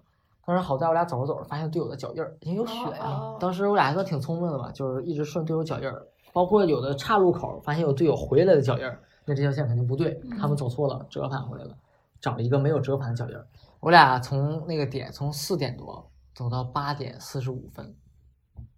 但是好在我俩走着走着发现队友的脚印儿，因为有雪啊哦。当时我俩还算挺聪明的吧，就是一直顺队友脚印儿，包括有的岔路口发现有队友回来的脚印儿，那这条线肯定不对，他们走错了，折返回来了，找了一个没有折返的脚印儿。我俩从那个点从四点多走到八点四十五分，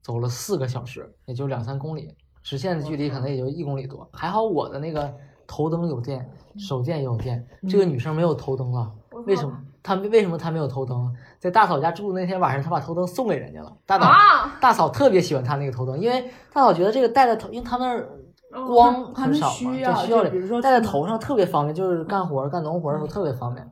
走了四个小时，也就两三公里，直线的距离可能也就一公里多。还好我的那个头灯有电，手电也有电。这个女生没有头灯了，为什么？她为什么她没有头灯？在大嫂家住的那天晚上，她把头灯送给人家了。大嫂、啊大嫂特别喜欢她那个头灯，因为大嫂觉得这个戴在头，因为她那儿光很少嘛，就需要比如说戴在头上特别方便，就是干活儿干农活儿的时候特别方便。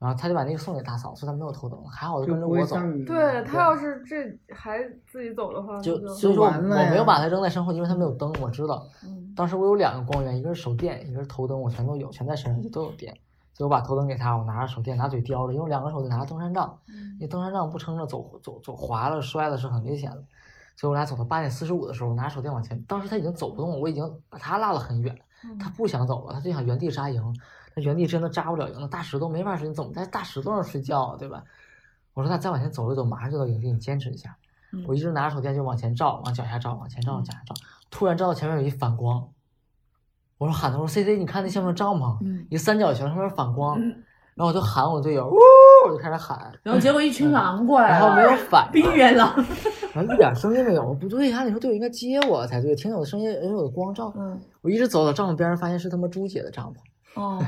然后他就把那个送给大嫂，所以他没有头灯，还好就就不会跟着我走。对他要是这还自己走的话，就就所以说我没有把他扔在身后，因为他没有灯，我知道。嗯当时我有两个光源，一个是手电，一个是头灯，我全都有，全在身上，就都有电。所以我把头灯给他，我拿着手电，拿嘴叼着，因为两个手得拿着登山杖，因为登山杖不撑着走走走滑了摔了是很危险的。所以我俩走到八点四十五的时候，我拿着手电往前，当时他已经走不动了，我已经把他拉了很远，他不想走了，他就想原地扎营，那原地真的扎不了营，了大石头没法睡，你怎么在大石头上睡觉啊，对吧？我说那再往前走一走，马上就到营地，你坚持一下。嗯我一直拿着手电就往前照，往脚下照，往前照，往脚下照。突然照到前面有一反光，我说喊他，我说 C C，你看那像不像帐篷？嗯一个三角形上面反光，然后我就喊我队友，呜，我就开始喊，然后结果一群狼过来然后没有，反应，冰原狼。然后一点声音没有。我不对，按理说队友应该接我才对，听见我的声音，因为我的光照。嗯，我一直走到帐篷边上，发现是他妈朱姐的帐篷。哦，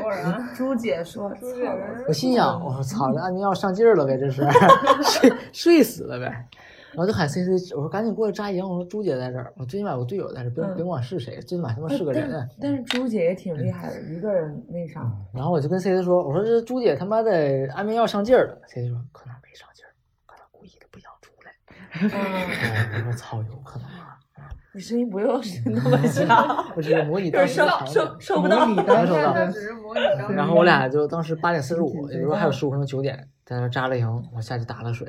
果然朱姐说，朱姐我心想，我说操，这安眠药上劲儿了呗，这是 *laughs* 睡睡死了呗。然后就喊 C C，我说赶紧过来扎营，我说朱姐在这儿，我最起码我队友在这儿，别嗯别管是谁，最起码他妈是个人。但但是朱姐也挺厉害的，一个人那啥，然后我就跟 C C 说，我说这朱姐他妈的安眠药上劲儿了。C C 说可能没上劲儿，可能故意的不想出来。嗯，我说操，有可能啊。你声音不用是 *laughs* 那么小，我只是模拟当时收的场景收收不到。模拟当时收到他只是模拟然后我俩就当时八点四十五，也就是说还有十五分钟九点，在那扎了营，我下去打了水，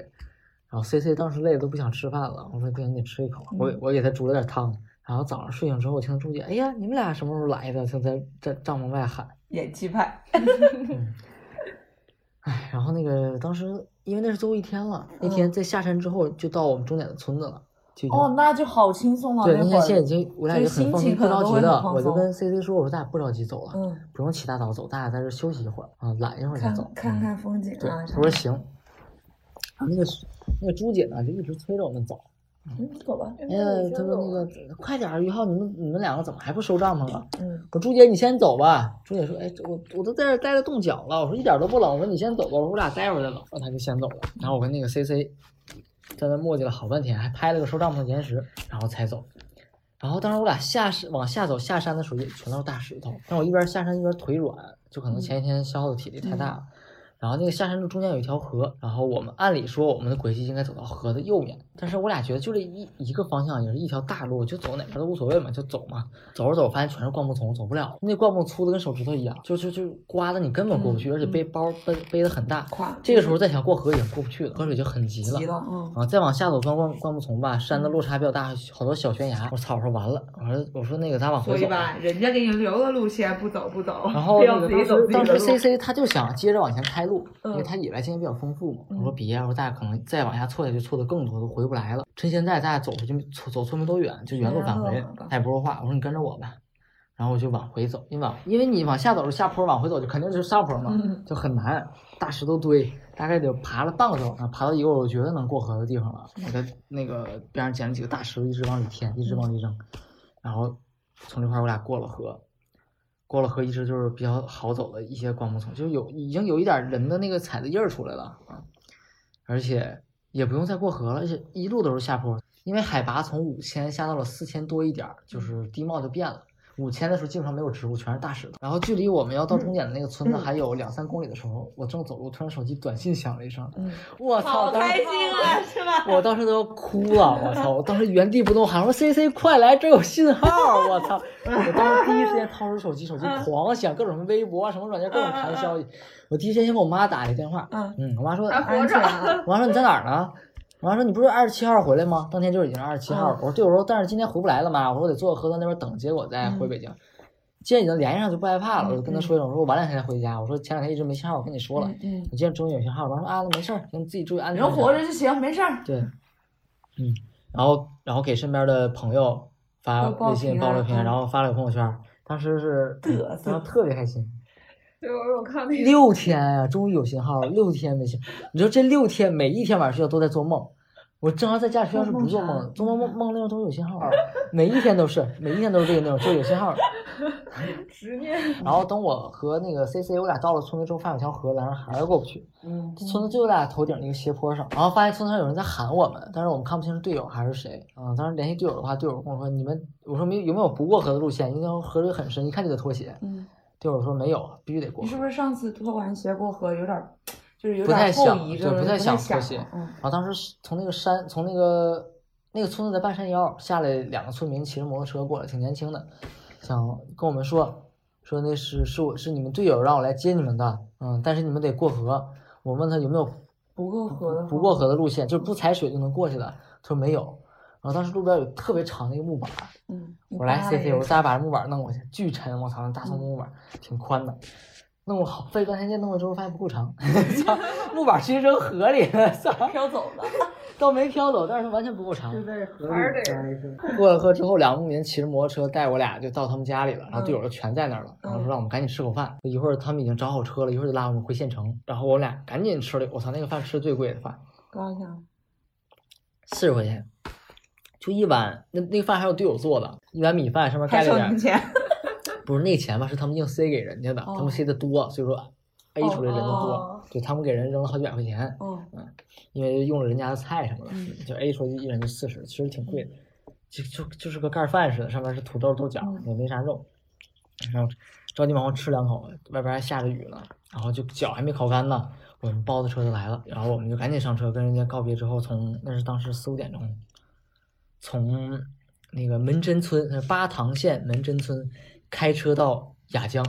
然后 C C 当时累的都不想吃饭了，我说不行，你得吃一口，我我给他煮了点汤，然后早上睡醒之后，我听朱姐，哎呀，你们俩什么时候来的？就在在帐篷外喊，演技派，*laughs* 哎，然后那个当时因为那是最后一天了，那天在下山之后就到我们终点的村子了，就哦，那就好轻松了。对，那现在已，经我俩已经很放心，不心情可能着急的，都会很放松我就跟 C C 说，我说咱俩不着急走了，嗯，不用起大早走，咱俩在这休息一会儿啊，懒一会儿再走。看嗯看风景对，啊。他说行。啊，那个那个朱姐呢，就一直催着我们走。嗯，走吧。哎呀，她说那个快点儿，于浩，你们你们两个怎么还不收帐篷啊？嗯，我朱姐，你先走吧。朱姐说，哎，我我都在这待着冻脚了。我说一点都不冷。我说你先走吧。我说我俩待会儿再走。然后他就先走了。然后我跟那个 C C 在那磨叽了好半天，还拍了个收帐篷的延时，然后才走。然后当时我俩下山往下走，下山的时候也全都是大石头。但我一边下山一边腿软，就可能前一天消耗的体力太大了。然后那个下山路中间有一条河，然后我们按理说我们的轨迹应该走到河的右面，但是我俩觉得就这一一个方向，也是一条大路，就走哪边都无所谓嘛，就走嘛。走着走着发现全是灌木丛，走不了。那灌木粗的跟手指头一样，就就就刮的你根本过不去，而且背包背背的很大。跨这个时候再想过河已经过不去了，河水就很急了。急了，嗯，啊，再往下走灌灌灌木丛吧，山的落差比较大，好多小悬崖。我操！我说完了，我说我说那个咱往回走吧。所以吧，人家给你留的路线不走不走，然后当时当时 C C 他就想接着往前开路，因为嗯他野外经验比较丰富嘛。我说嗯别，我说大家可能再往下错下去，错的更多，都回不来了。趁现在大家走出去，错走错没多远，就原路返回。他也不说话，我说你跟着我吧。然后我就往回走，因为往因为你往下走是下坡，往回走就肯定就是上坡嘛，嗯就很难。大石头堆，大概得爬了半个多小时，爬到一个我觉得能过河的地方了。我在那个边上捡了几个大石头，一直往里填，一直往里扔，然后从这块我俩过了河。过了河一直就是比较好走的一些灌木丛，就有已经有一点人的那个踩的印儿出来了啊，而且也不用再过河了，而且一路都是下坡，因为海拔从五千下到了四千多一点，就是地貌就变了。五千的时候基本上没有植物，全是大石头。然后距离我们要到终点的那个村子还有两三公里的时候，我正走路，突然手机短信响了一声，嗯我操！开心啊，是吧？我当时都要哭了，我操！我当时原地不动喊说 “C C 快来，这有信号！”我操！*laughs* 我当时第一时间掏出手机，手机狂响，各种什么微博啊、什么软件各种弹消息。我第一时间先给我妈打了一个电话，嗯嗯，我妈说，还活着，我妈说你在哪儿呢？我妈说你不是二十七号回来吗？当天就已经是二十七号了。我说对，我说但是今天回不来了妈，我说我得坐个河到那边等结果再回北京。既然已经联系上，就不害怕了。我就跟他说一声，我说我晚两天才回家。我说前两天一直没信号，我跟你说了，我今天终于有信号了。我说啊，那没事儿，你自己注意安全。人活着就行，没事儿。对，嗯，然后然后给身边的朋友发微信报了平安，嗯然后发了个朋友圈，当时是特别开心。对，我我看那个，六天呀、终于有信号了，六天没信。你知道这六天每一天晚上睡觉都在做梦。我正好在家里睡觉是不做梦的，做梦梦梦内容都是有信号的，每一天都是，每一天都是这个内容，就是有信号。*laughs* 执念，然后等我和那个 C C 我俩到了村子之后，发现有条河，咱还是过不去。嗯，村子就在头顶那个斜坡上，然后发现村子上有人在喊我们，但是我们看不清是队友还是谁。啊、当时联系队友的话，队友跟我说：“你们，我说没有没有不过河的路线？因为河水很深，一看就得脱鞋。嗯，”队友说：“没有，必须得过河。你是不是上次脱完鞋过河有点儿，就是有点儿后想对遗症，不太想想脱鞋了嗯，然后当时从那个山，从那个那个村子在半山腰下来两个村民，骑着摩托车过来，挺年轻的，想跟我们说说那是是我是你们队友让我来接你们的，嗯，但是你们得过河。我问他有没有不过河的不过河的路线，就是不踩水就能过去的。他说没有。然后当时路边有特别长的一个木板儿，嗯，我来扒 C 了 C，我说大家把这木板儿弄过去，巨沉，我操，那大松木板儿挺宽的，弄过好费半天劲弄过之后发现不够长，*laughs* 操，木板儿直接扔河里了，操，飘走了，倒没飘走，但是完全不够长。在河里待。过了河之后，两个牧民骑着摩托车带我俩就到他们家里了，然后队友就全在那儿了，然后说让我们赶紧吃口饭。一会儿他们已经找好车了，一会儿就拉我们回县城，然后我俩赶紧吃了，我操，那个饭吃最贵的饭，多少钱？四十块钱，就一碗，那那个饭还有队友做的，一碗米饭上面盖了点？*laughs* 不是那钱吧，是他们硬塞给人家的，哦他们塞的多，所以说 A 出来人就多，哦对他们给人扔了好几百块钱，哦，因为用了人家的菜什么的，嗯就 A 出去一人就四十，其实挺贵的，就就就是个盖饭似的，上面是土豆豆角，嗯也没啥肉，然后着急忙慌吃两口，外边还下着雨呢，然后就脚还没烤干呢，我们包子车就来了，然后我们就赶紧上车跟人家告别之后，从那是当时四五点钟，从那个门真村，巴塘县门真村开车到雅江。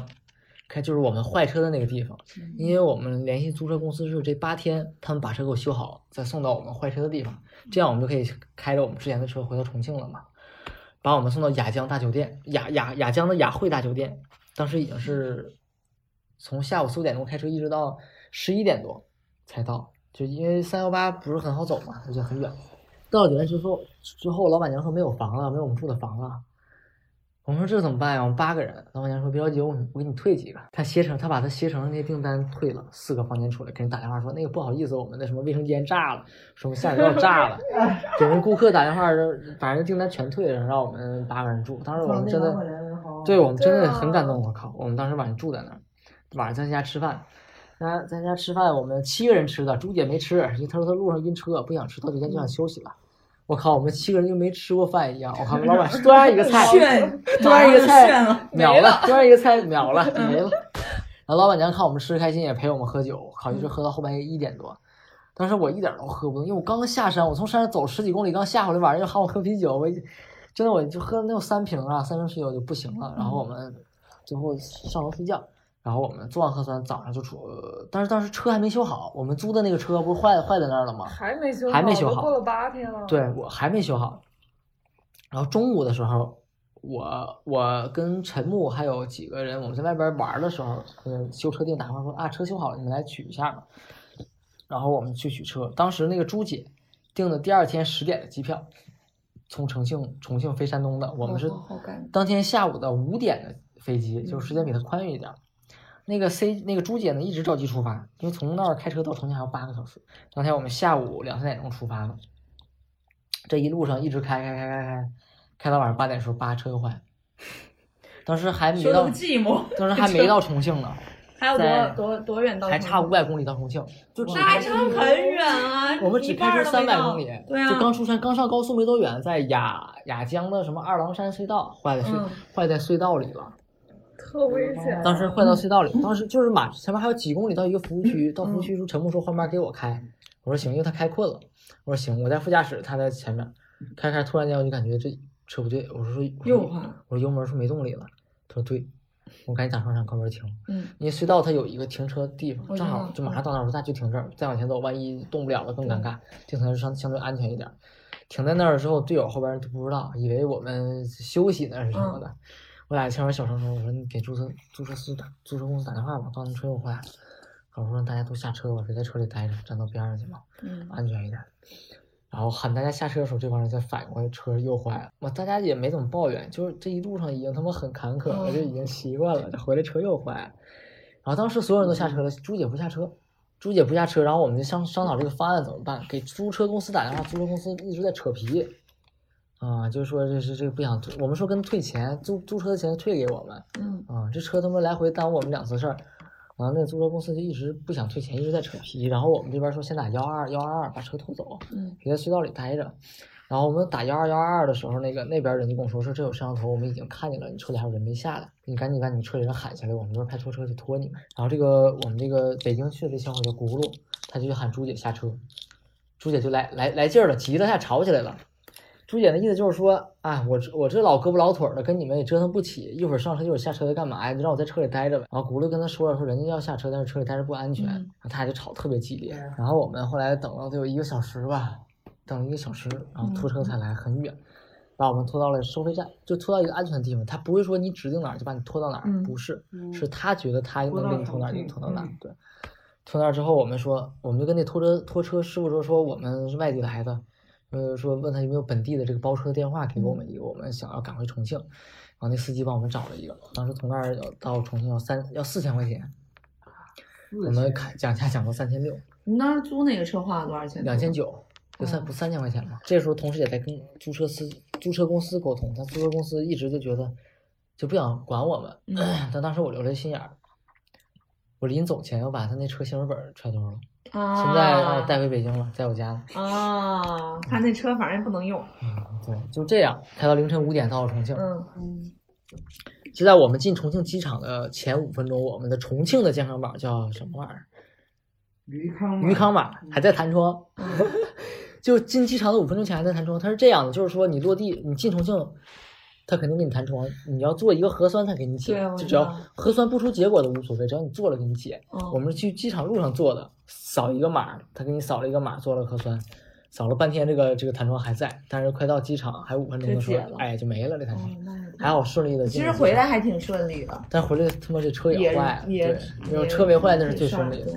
开就是我们坏车的那个地方，因为我们联系租车公司是这八天，他们把车给我修好，再送到我们坏车的地方，这样我们就可以开着我们之前的车回到重庆了嘛。把我们送到雅江大酒店，雅雅雅江的雅汇大酒店，当时已经是从下午四五点钟开车，一直到十一点多才到，就因为三幺八不是很好走嘛，而且很远。到了酒店之后，之后老板娘说没有房了，没有我们住的房了。我们说这怎么办呀？我们八个人。老板娘说别着急，我我给你退几个。他携程，他把他携程的那些订单退了，四个房间出来，给人打电话说那个不好意思，我们的什么卫生间炸了，什么下水道炸了，*laughs* 给人顾客打电话，把人订单全退了，让我们八个人住。当时我们真的，对我们真的很感动。我靠，我们当时晚上住在那儿，晚上在家吃饭。在在家吃饭，我们七个人吃的，朱姐没吃，因为她说她路上晕车，不想吃，到酒店就想休息了。我靠，我们七个人就没吃过饭一样。我靠，*laughs* 老板端一个菜，炫，*laughs* 端一个菜了，秒了，端一个菜秒了，没了。然后老板娘看我们吃开心，也陪我们喝酒，靠，一直喝到后半夜一点多。当时我一点都喝不动，因为我刚下山，我从山上走十几公里，刚下回来，晚上又喊我喝啤酒，我一真的我就喝了能有三瓶啊，三瓶啤酒就不行了。然后我们最后上楼睡觉，然后我们做完核酸，早上就出，但是当时车还没修好，我们租的那个车不是坏坏在那儿了吗？还没修好，还没修好过了八天了。对我还没修好。然后中午的时候，我我跟陈木还有几个人，我们在外边玩的时候，嗯，修车店打电话说啊，车修好了，你们来取一下吧。然后我们去取车，当时那个朱姐订的第二天十点的机票，从重庆重庆飞山东的，我们是当天下午的五点的飞机，就是时间比他宽裕一点儿。那个 C 那个朱姐呢，一直着急出发，因为从那儿开车到重庆还有八个小时。当天我们下午两三点钟出发了，这一路上一直开开开开开，开到晚上八点的时候，八车又坏了。当时还没到当时还没到重庆呢，*laughs* 还有多多多远到？还差五百公里到重庆，就只那还差很远啊！*laughs* 我们只开车三百公里，对啊，就刚出山，刚上高速没多远，在雅雅江的什么二郎山隧道坏在隧、嗯坏在隧道里了。特危险。当时坏到隧道里，当时就是马前面还有几公里到一个服务区，*clears throat* 到服务区的时候，陈木说换班给我开，我说行，因为他开困了，我说行，我在副驾驶，他在前面，开开，突然间我就感觉这车不对，我说又坏了我说油门是不是没动力了，他说对，我赶紧打方向靠边停，嗯，因为隧道它有一个停车地方，正好就马上到那儿，那就停这儿，再往前走，万一动不了了更尴尬，停那儿相相对安全一点。停在那儿之后，队友后边人都不知道，以为我们休息呢是什么的。我俩前面小声说：“我说你给租车租车司打租车公司打电话吧，告诉车又坏了。”然后我说让大家都下车吧，别在车里待着，站到边上去吧，嗯安全一点。然后喊大家下车的时候，这帮人才反应过来车又坏了。我大家也没怎么抱怨，就是这一路上已经他妈很坎坷了，就已经习惯了。这回来车又坏了。然后当时所有人都下车了，朱姐不下车，朱姐不下车，然后我们就商商讨这个方案怎么办，给租车公司打电话，租车公司一直在扯皮，啊，就说这是这个不想退，我们说跟退钱，租租车的钱退给我们，嗯啊，这车他妈来回耽误我们两次事儿，然后那租车公司就一直不想退钱，一直在扯皮，然后我们这边说先打幺二幺二二把车拖走，嗯别在隧道里待着。然后我们打幺二幺二二的时候，那个那边人就跟我说说这有摄像头，我们已经看见了，你车里还有人没下来，你赶紧把你们车里人喊下来，我们这边派拖车去拖你们。然后这个我们这个北京去的这小伙叫轱辘，他就去喊朱姐下车，朱姐就来来来劲儿了，急了，下吵起来了。朱姐的意思就是说，啊，我这我这老胳膊老腿儿的，跟你们也折腾不起，一会儿上车一会儿下车的，干嘛呀？就让我在车里待着呗。然后轱辘跟他说了，说人家要下车，但是车里待着不安全，嗯然后他俩就吵特别激烈。然后我们后来等了得有一个小时吧，等了一个小时，然后拖车才来，很远，把我们拖到了收费站，就拖到一个安全的地方。他不会说你指定哪儿就把你拖到哪儿，嗯不是，嗯是他觉得他能给你拖哪儿就给你拖到哪儿嗯。对，拖那儿之后，我们说，我们就跟那拖车拖车师傅说，说我们是外地来的，呃，说问他有没有本地的这个包车电话，给我们一个，我们想要赶回重庆。然后那司机帮我们找了一个，当时从那儿要到重庆要三要四千块钱，我们砍讲价讲到三千六，你当时租那个车花了多少钱？两千九，就三哦不三千块钱嘛。这时候同时也在跟租车司租车公司沟通，但租车公司一直就觉得就不想管我们。嗯 *clears throat* 但当时我留了心眼儿，我临走前要把他那车行驶本揣兜了，啊，现在带回北京了，在我家呢。啊，他那车反正不能用。嗯，对，就这样开到凌晨五点到了重庆。嗯嗯，就在我们进重庆机场的前五分钟，我们的重庆的健康码叫什么玩意儿？鱼康码鱼康码还在弹窗，*laughs* 就进机场的五分钟前还在弹窗。它是这样的，就是说你落地，你进重庆，他肯定给你弹窗，你要做一个核酸才给你解，就只要核酸不出结果都无所谓，只要你做了给你解。嗯我们是去机场路上做的，扫一个码，他给你扫了一个码，做了核酸，扫了半天，这个这个弹窗还在，但是快到机场还有五分钟的时候哎，就没了这弹窗，还还好顺利的。其实回来还挺顺利的。但回来他妈这车也坏了，对，没有车没坏那是最顺利的。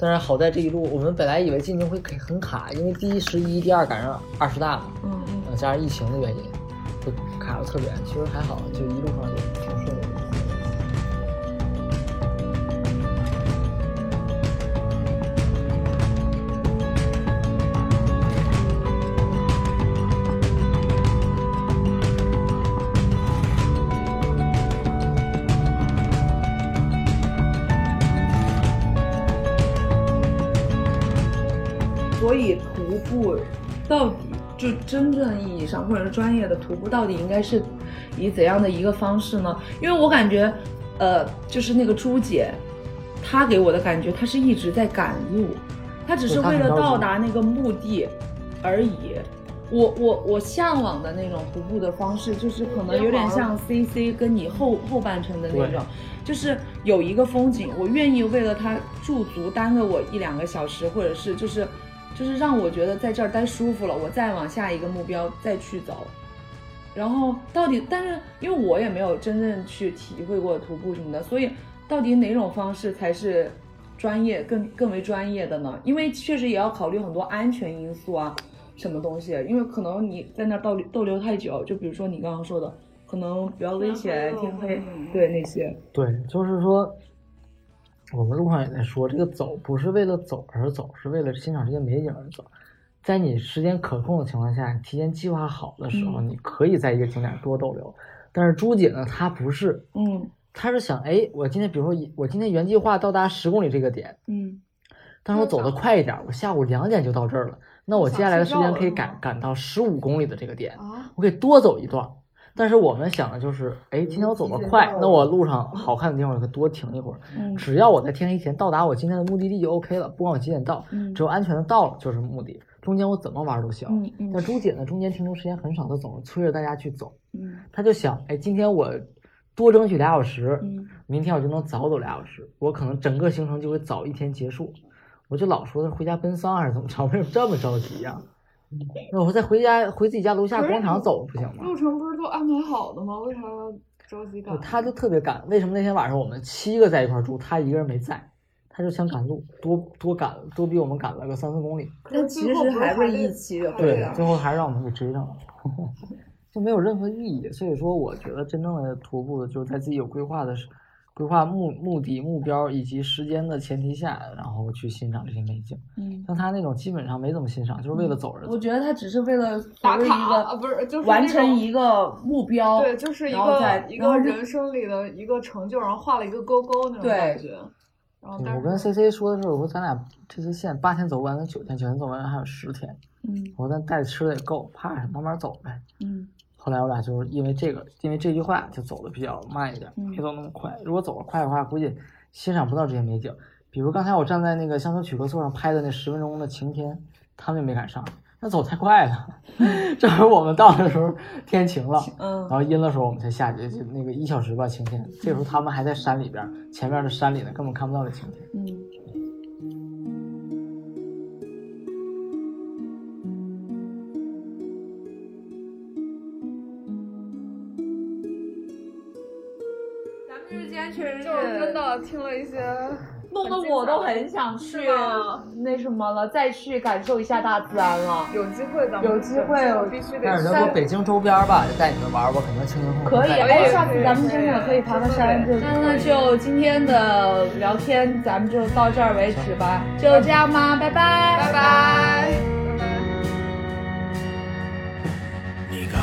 但是好在这一路，我们本来以为进京会很卡，因为第一十一，第二赶上二十大嘛，嗯嗯。呃，加上疫情的原因，就卡的特别。其实还好，就一路上也挺顺利的。所以徒步到底就真正意义上或者是专业的徒步到底应该是以怎样的一个方式呢？因为我感觉，呃，就是那个朱姐，她给我的感觉，她是一直在赶路，她只是为了到达那个目的而已。我我我向往的那种徒步的方式，就是可能有点像 C C 跟你后后半程的那种，就是有一个风景，我愿意为了它驻足耽搁我一两个小时，或者是就是就是让我觉得在这儿待舒服了，我再往下一个目标再去走。然后到底，但是因为我也没有真正去体会过徒步什么的，所以到底哪种方式才是专业更更为专业的呢？因为确实也要考虑很多安全因素啊，什么东西？因为可能你在那儿逗逗留太久，就比如说你刚刚说的，可能比较危险，天黑，对那些，对，就是说，我们路上也在说，这个走不是为了走而走，是为了欣赏这些美景而走。在你时间可控的情况下，你提前计划好的时候，嗯你可以在一个景点多逗留。但是朱姐呢，她不是，嗯她是想，哎，我今天比如说一我今天原计划到达十公里这个点，嗯但是我走得快一点，我下午两点就到这儿了，那我接下来的时间可以赶赶到十五公里的这个点，啊，我可以多走一段。但是我们想的就是，哎，今天我走得快，那我路上好看的地方我可多停一会儿。嗯只要我在天黑前到达我今天的目的地就 OK 了，不管我几点到，嗯只要安全的到了就是目的，中间我怎么玩都行。但朱姐呢，中间停留时间很少，她总是催着大家去走，嗯她就想，哎，今天我多争取俩小时，嗯明天我就能早走俩小时，我可能整个行程就会早一天结束。我就老说她回家奔丧还是怎么着，*laughs* 为什么这么着急呀、那我说再回家回自己家楼下广场走不行吗？路程不是都安排好的吗？为啥要着急赶？他就特别赶，为什么那天晚上我们七个在一块住，他一个人没在，他就想赶路，多多赶多比我们赶了个三四公里。但其实还是一起的，对呀，最后还是让我们给追上了，*laughs* 就没有任何意义。所以说，我觉得真正的徒步就是在自己有规划的时，规划目目的、目标以及时间的前提下，然后去欣赏这些美景。嗯，像他那种基本上没怎么欣赏，就是为了走而走我。觉得他只是为了所谓打卡啊，一个不是就是完成一个目标，对，就是一个一个人生里的一个成就，然后画了一个勾勾那种感觉。对我跟 C C 说的时候，我说咱俩这些线八天走不完，咱九天，九天走完还有十天。嗯我说咱带吃的也够，怕什么慢慢走呗。嗯后来我俩就是因为这个，因为这句话就走的比较慢一点，嗯没走那么快。如果走得快的话，估计欣赏不到这些美景。比如刚才我站在那个乡村曲客座上拍的那十分钟的晴天，他们也没赶上，那走太快了。*laughs* 正好我们到的时候天晴了，然嗯后阴的时候我们才下去，就那个一小时吧晴天。这时候他们还在山里边儿，前面的山里呢，根本看不到这晴天。嗯。听了一些，*laughs* 弄得我都很想去那什么了，再去感受一下大自然了。有机会咱们有机会我必须得但是如果北京周边吧，就带你们玩儿，我肯定轻轻松松可以，哎，下次咱们真的可以爬个山。那那就今天的聊天，咱们就到这儿为止吧，就这样吧，拜拜，拜拜。你看，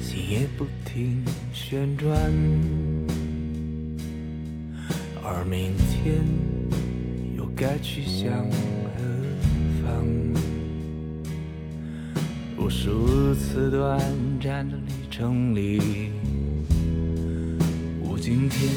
心也不停旋转，明天又该去向何方？无数次短暂的旅程里，我今天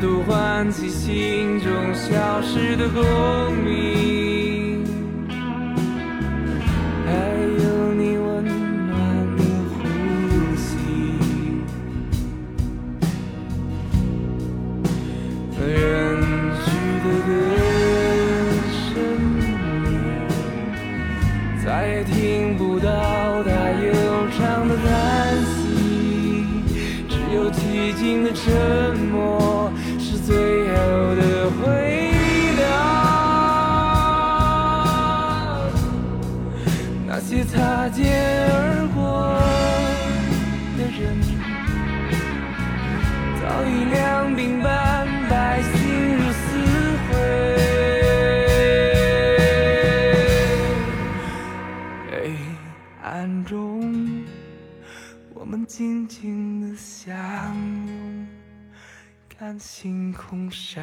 都唤起心中消失的共鸣。星空下